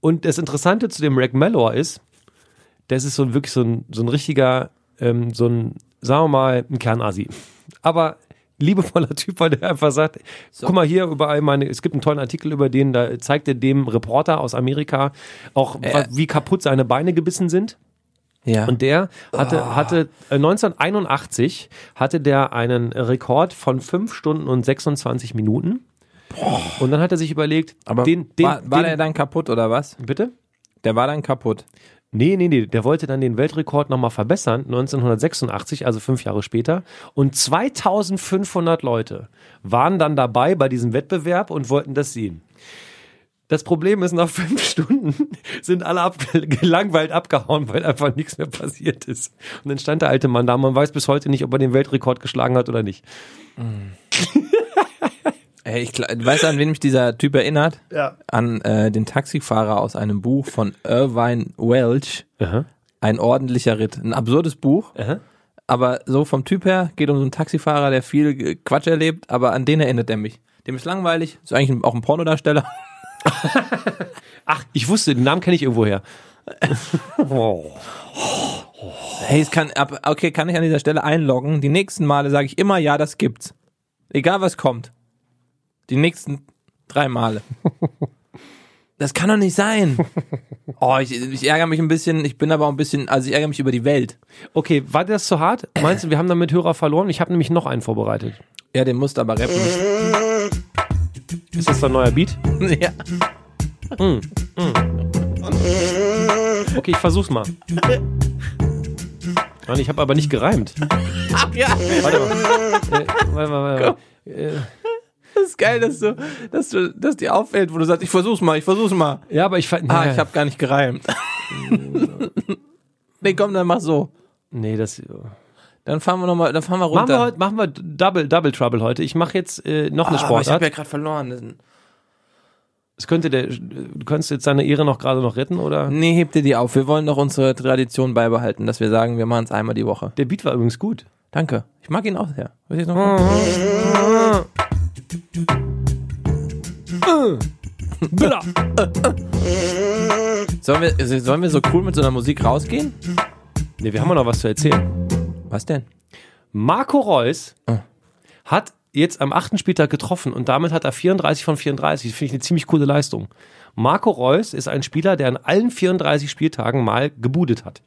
Und das Interessante zu dem Reg Mellor ist, das ist so ein, wirklich so ein, so ein richtiger, ähm, so ein, sagen wir mal, ein Kernasi. Aber liebevoller Typ, weil der einfach sagt, guck mal hier überall meine, es gibt einen tollen Artikel über den, da zeigt er dem Reporter aus Amerika auch, Äh. wie kaputt seine Beine gebissen sind. Ja. Und der hatte, hatte äh, 1981 hatte der einen Rekord von 5 Stunden und 26 Minuten. Und dann hat er sich überlegt, aber den, den, war, war den, der dann kaputt oder was? bitte? Der war dann kaputt. Nee, nee, nee, der wollte dann den Weltrekord nochmal verbessern, 1986, also fünf Jahre später. Und 2500 Leute waren dann dabei bei diesem Wettbewerb und wollten das sehen. Das Problem ist, nach fünf Stunden sind alle ab, gelangweilt abgehauen, weil einfach nichts mehr passiert ist. Und dann stand der alte Mann da, man weiß bis heute nicht, ob er den Weltrekord geschlagen hat oder nicht. Ey, ich gl- weißt du, an wen mich dieser Typ erinnert? Ja. An äh, den Taxifahrer aus einem Buch von Irvine Welch. Aha. Ein ordentlicher Ritt. Ein absurdes Buch. Aha. Aber so vom Typ her geht um so einen Taxifahrer, der viel Quatsch erlebt, aber an den erinnert er mich. Dem ist langweilig, ist eigentlich auch ein Pornodarsteller. Ach, ich wusste, den Namen kenne ich irgendwoher. Hey, es kann, ab, okay, kann ich an dieser Stelle einloggen. Die nächsten Male sage ich immer, ja, das gibt's. Egal was kommt. Die nächsten drei Male. Das kann doch nicht sein. Oh, ich, ich ärgere mich ein bisschen, ich bin aber auch ein bisschen, also ich ärgere mich über die Welt. Okay, war das zu hart? Meinst du, wir haben damit Hörer verloren? Ich habe nämlich noch einen vorbereitet. Ja, den musst du aber rappen. Ist das ein neuer Beat? ja. Okay, ich versuch's mal. Mann, ich habe aber nicht gereimt. ja. Warte mal. Äh, warte mal, warte mal. Äh, Das ist geil, dass du, dass du, dass dir auffällt, wo du sagst, ich versuch's mal, ich versuch's mal. ja, aber ich fand. Ah, ich habe gar nicht gereimt. nee, komm, dann mach so. Nee, das. Dann fahren wir noch mal, dann fahren wir Machen runter. wir, heute, machen wir Double, Double Trouble heute. Ich mache jetzt äh, noch eine Ah, aber ich habe Sportart. ja gerade verloren. Es könnte der, du könntest jetzt deine Ehre noch gerade noch retten, oder? Nee, heb dir die auf. Wir wollen doch unsere Tradition beibehalten, dass wir sagen, wir machen es einmal die Woche. Der Beat war übrigens gut. Danke. Ich mag ihn auch sehr. Will ich noch sollen, wir, sollen wir so cool mit so einer Musik rausgehen? Nee, wir haben ja noch was zu erzählen. Was denn? Marco Reus Ah. hat jetzt am achten Spieltag getroffen und damit hat er 34 von 34. Finde ich eine ziemlich coole Leistung. Marco Reus ist ein Spieler, der an allen 34 Spieltagen mal gebudet hat.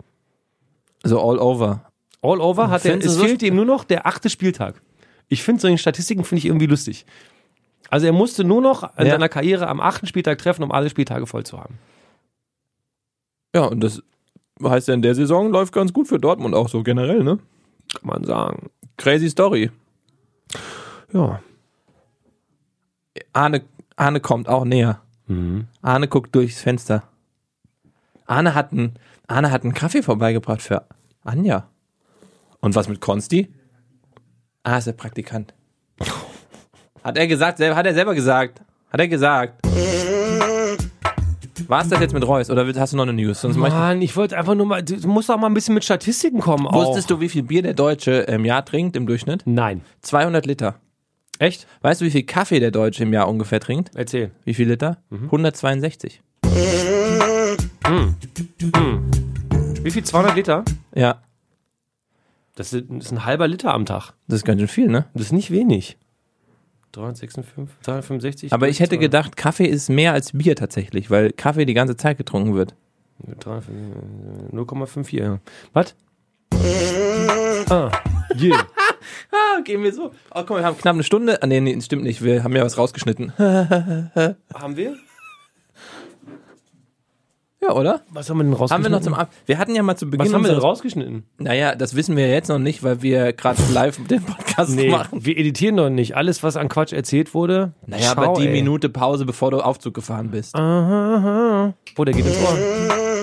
So all over. All over hat er, es so- fehlt ihm nur noch der achte Spieltag. Ich finde solche Statistiken finde ich irgendwie lustig. Also er musste nur noch in Ja. seiner Karriere am achten Spieltag treffen, um alle Spieltage voll zu haben. Ja, und das heißt ja in der Saison läuft ganz gut für Dortmund auch so generell, ne? Kann man sagen. Crazy Story. Ja. Arne, Arne kommt auch näher. Arne guckt durchs Fenster. Arne hat einen, Arne hat einen Kaffee vorbeigebracht für Anja. Und was mit Konsti? Ah, ist der Praktikant. Hat er gesagt, hat er selber gesagt. Hat er gesagt. War es das jetzt mit Reus oder hast du noch eine News? Sonst Mann, ich wollte einfach nur mal, du musst auch mal ein bisschen mit Statistiken kommen. Auch. wusstest du, wie viel Bier der Deutsche im Jahr trinkt im Durchschnitt? Nein. 200 Liter. Echt? Weißt du, wie viel Kaffee der Deutsche im Jahr ungefähr trinkt? Erzähl. Wie viel Liter? 162. Wie viel? 200 Liter? Ja, das ist ein halber Liter am Tag. das ist ganz schön viel, ne? Das ist nicht wenig. 356, 365. Aber ich hätte gedacht, Kaffee ist mehr als Bier tatsächlich, weil Kaffee die ganze Zeit getrunken wird. 0,54. Ja. Was? Ah, yeah. Ah, gehen wir so. Oh, guck mal, wir haben knapp eine Stunde. Ah, nee, nee, stimmt nicht. Wir haben ja was rausgeschnitten. Haben wir? Ja, oder? Was haben wir denn rausgeschnitten? Haben wir noch zum Ab Wir hatten ja mal zu Beginn Was haben wir denn rausgeschnitten? Naja, das wissen wir jetzt noch nicht, weil wir gerade live den Podcast Nee, machen. wir editieren doch nicht. Alles, was an Quatsch erzählt wurde. Naja, schau, aber die ey. Minute Pause, bevor du Aufzug gefahren bist. Aha, aha. Oh, der geht ins Ohr.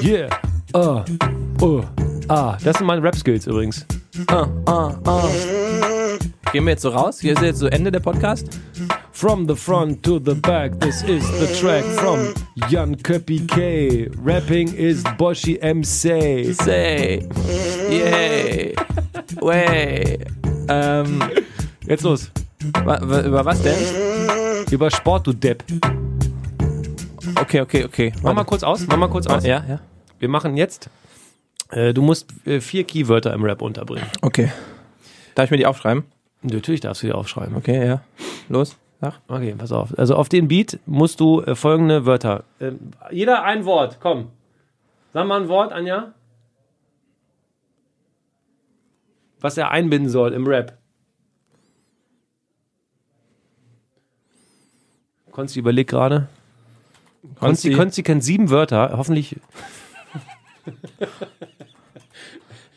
Yeah. Ah. Oh. Ah. Das sind meine Rap-Skills übrigens. Ah, ah, ah. Gehen wir jetzt so raus? Hier ist jetzt so Ende der Podcast. From the front to the back, this is the track from Jan Köppi K. Rapping is Boshi MC. Say, yay, way. Ähm, Jetzt los. über was denn? Über Sport, du Depp. Okay, okay, okay. Mach mal kurz aus. Mach mal kurz aus. Ja, ja. Wir machen jetzt. Äh, du musst äh, vier Keywörter im Rap unterbringen. Okay. Darf ich mir die aufschreiben? Natürlich darfst du die aufschreiben. Okay, ja. Los, sag. Okay, pass auf. Also auf den Beat musst du äh, folgende Wörter. Ähm, jeder ein Wort, komm. Sag mal ein Wort, Anja. Was er einbinden soll im Rap. Konsti überlegt gerade. Konsti, Konsti. Konsti kennt sieben Wörter. Hoffentlich.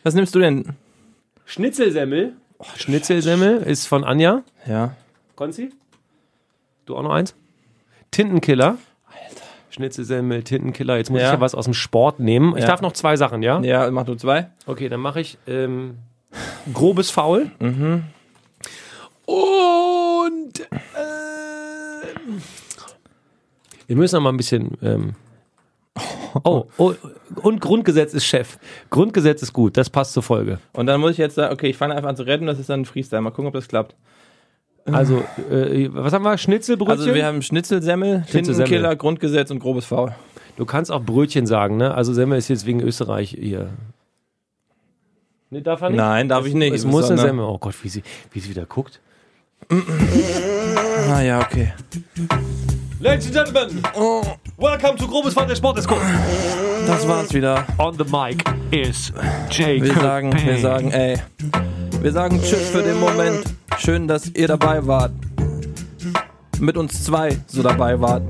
Was nimmst du denn? Schnitzelsemmel. Schnitzelsemmel ist von Anja. Ja. Konzi? Du auch noch eins? Tintenkiller. Alter. Schnitzelsemmel, Tintenkiller. Jetzt muss Ja. ich ja was aus dem Sport nehmen. Ich Ja. darf noch zwei Sachen, ja? Ja, mach du zwei. Okay, dann mache ich ähm, grobes Foul. Mhm. Und ähm, wir müssen noch mal ein bisschen. Ähm, oh, oh, und Grundgesetz ist Chef. Grundgesetz ist gut, das passt zur Folge. Und dann muss ich jetzt sagen, okay, ich fange einfach an zu retten, das ist dann ein Freestyle. Mal gucken, ob das klappt. Also, äh, was haben wir? Schnitzelbrötchen? Also wir haben Schnitzelsemmel, Schnitzelsemmel. Tintenkiller, Grundgesetz und grobes Foul. du kannst auch Brötchen sagen, ne? Also Semmel ist jetzt wegen Österreich hier. Nee, darf er nicht? Nein, darf ich nicht. Es muss eine Semmel. Oh Gott, wie sie, wie sie wieder guckt. Ah ja, okay. Ladies and Gentlemen, welcome to Grobes Foul, der Sport ist cool. Das war's wieder. On the mic is Jake. Wir sagen, wir sagen, ey. Wir sagen Tschüss für den Moment. Schön, dass ihr dabei wart. Mit uns zwei so dabei wart.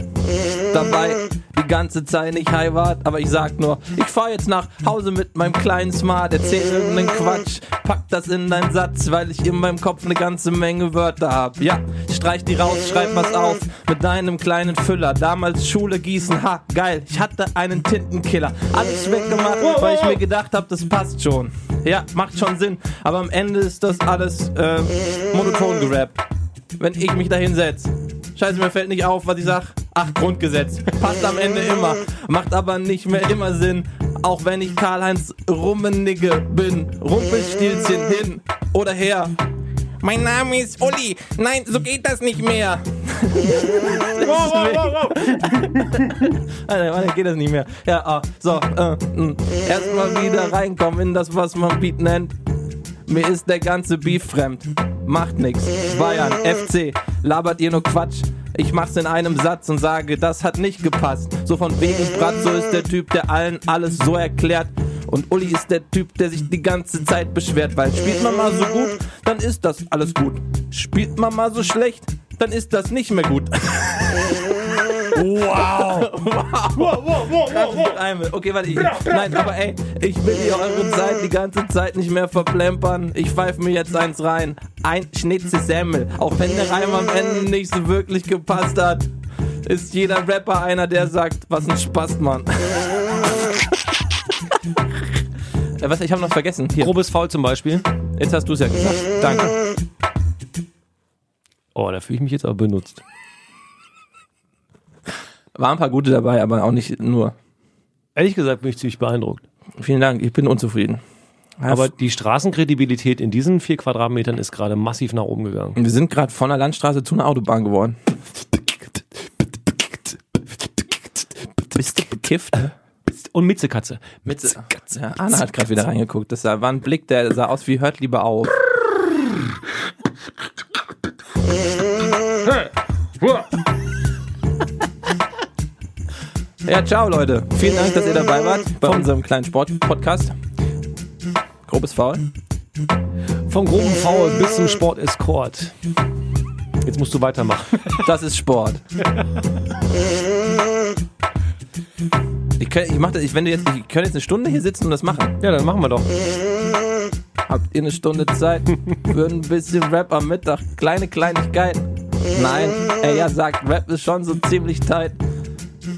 Dabei die ganze Zeit nicht high wart, aber ich sag nur, ich fahr jetzt nach Hause mit meinem kleinen Smart, erzähl irgendeinen Quatsch, pack das in deinen Satz, weil ich in meinem Kopf eine ganze Menge Wörter hab. Ja, streich die raus, schreib was auf mit deinem kleinen Füller. Damals Schule gießen, ha, geil, ich hatte einen Tintenkiller. Alles weggemacht, weil ich mir gedacht hab, das passt schon. Ja, macht schon Sinn, aber am Ende ist das alles äh, monoton gerappt. Wenn ich mich da hinsetz. Scheiße, mir fällt nicht auf, was ich sag. Ach, Grundgesetz. Passt am Ende immer. Macht aber nicht mehr immer Sinn. Auch wenn ich Karl-Heinz Rummenigge bin. Rumpelstilzchen hin oder her. Mein Name ist Uli. Nein, so geht das nicht mehr. wow, wow, wow, wow. Alter, warte, geht das nicht mehr. Ja, ah, so. Äh, mh. Erstmal wieder reinkommen in das, was man Beat nennt. Mir ist der ganze Beef fremd. Macht nix. Bayern, FC, labert ihr nur Quatsch. Ich mach's in einem Satz und sage, das hat nicht gepasst. So von wegen Bratzo ist der Typ, der allen alles so erklärt. Und Uli ist der Typ, der sich die ganze Zeit beschwert, weil spielt man mal so gut, dann ist das alles gut. Spielt man mal so schlecht, dann ist das nicht mehr gut. Wow. wow. Einmal. Okay, warte. Ich, nein, aber ey, ich will hier eure Zeit die ganze Zeit nicht mehr verplempern. Ich pfeife mir jetzt eins rein. Ein Schnitzelsemmel. Auch wenn der Reim am Ende nicht so wirklich gepasst hat, ist jeder Rapper einer, der sagt, was ein Spaß, Mann. Äh, Was, ich habe noch vergessen. Hier, Grobes Foul zum Beispiel. jetzt hast du es ja gesagt. Danke. Oh, da fühle ich mich jetzt aber benutzt. Waren ein paar gute dabei, aber auch nicht nur. Ehrlich gesagt bin ich ziemlich beeindruckt. Vielen Dank, ich bin unzufrieden. Aber die Straßenkredibilität in diesen vier Quadratmetern ist gerade massiv nach oben gegangen. wir sind gerade von der Landstraße zu einer Autobahn geworden. Bist du bekifft? Und Mitzekatze. Mit ja, Anna hat gerade wieder reingeguckt. Das war ein Blick, der sah aus wie hört lieber auf. Ja, ciao Leute. Vielen Dank, dass ihr dabei wart bei unserem kleinen Sport-Podcast. Grobes Foul. Vom groben Foul bis zum Sport Escort. Jetzt musst du weitermachen. Das ist Sport. Ich, kann, ich mach das, ich, wenn du jetzt, ich könnte jetzt eine Stunde hier sitzen und das machen. Ja, dann machen wir doch. Habt ihr eine Stunde Zeit für ein bisschen Rap am Mittag? Kleine Kleinigkeiten. Nein, er ja sagt, Rap ist schon so ziemlich tight.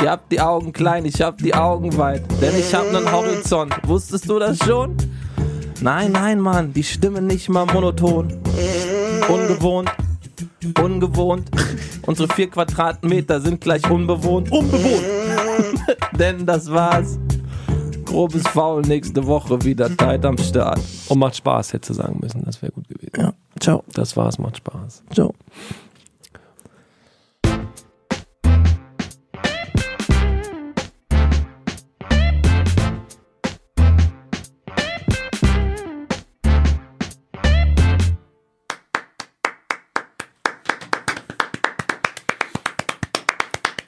Ihr habt die Augen klein, ich hab die Augen weit. Denn ich hab nen Horizont. Wusstest du das schon? Nein, nein, Mann, die Stimme nicht mal monoton. Ungewohnt, ungewohnt. Unsere vier Quadratmeter sind gleich unbewohnt. Unbewohnt! Denn das war's. Grobes Foul nächste Woche wieder tight am Start. Und macht Spaß, hätte sagen müssen. Das wäre gut gewesen. Ja, ciao, Das war's, macht Spaß. ciao.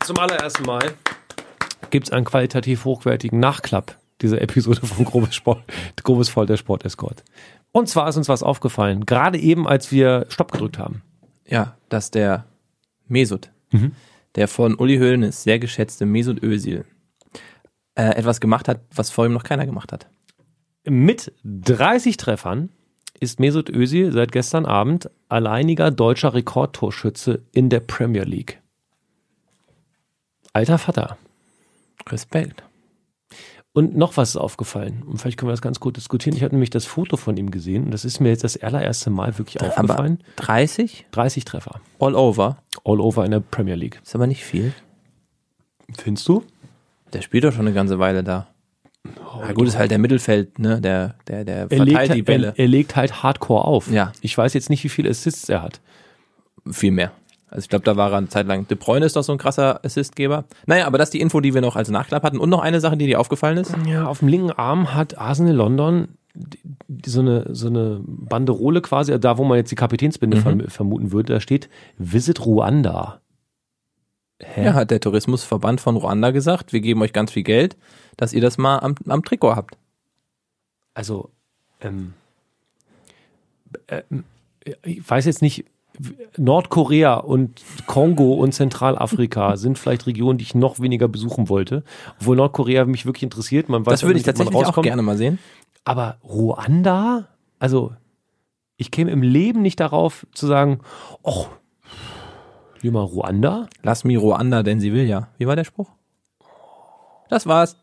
Zum allerersten Mal gibt es einen qualitativ hochwertigen Nachklapp dieser Episode von Grobes, Sport, Grobes Voll der Sport Escort. Und zwar ist uns was aufgefallen, gerade eben, als wir Stopp gedrückt haben. Ja, dass der Mesut, der von Uli Hoeneß sehr geschätzte Mesut Özil, äh, etwas gemacht hat, was vor ihm noch keiner gemacht hat. Mit 30 Treffern ist Mesut Özil seit gestern Abend alleiniger deutscher Rekordtorschütze in der Premier League. Alter Vater. Respekt. Und noch was ist aufgefallen. Und vielleicht können wir das ganz gut diskutieren. Ich habe nämlich das Foto von ihm gesehen und das ist mir jetzt das allererste Mal wirklich Aber aufgefallen. 30 30 Treffer. all over All over in der Premier League. ist aber nicht viel. Findest du? Der spielt doch schon eine ganze Weile da. Ja, gut, ist halt der Mittelfeld, ne? Der, der, der Er verteilt legt, die Bälle. Er, er legt halt hardcore auf. Ja. Ich weiß jetzt nicht, wie viele Assists er hat. Viel mehr. Also ich glaube, da war er eine Zeit lang. De Bruyne ist doch so ein krasser Assistgeber. Naja, aber das ist die Info, die wir noch als Nachklapp hatten. Und noch eine Sache, die dir aufgefallen ist. Ja, auf dem linken Arm hat Arsenal London die, die, so, eine, so eine Banderole quasi, da wo man jetzt die Kapitänsbinde verm vermuten würde, da steht Visit Ruanda. Hä? Ja, hat der Tourismusverband von Ruanda gesagt, wir geben euch ganz viel Geld, dass ihr das mal am, am Trikot habt. Also, ähm, äh, ich weiß jetzt nicht, Nordkorea und Kongo und Zentralafrika sind vielleicht Regionen, die ich noch weniger besuchen wollte. Obwohl Nordkorea mich wirklich interessiert. Man weiß Das würde ich nicht, man tatsächlich auch gerne mal sehen. Aber Ruanda? Also, ich käme im Leben nicht darauf zu sagen, oh, hier mal Ruanda? Lass mir Ruanda, denn sie will ja. Wie war der Spruch? Das war's.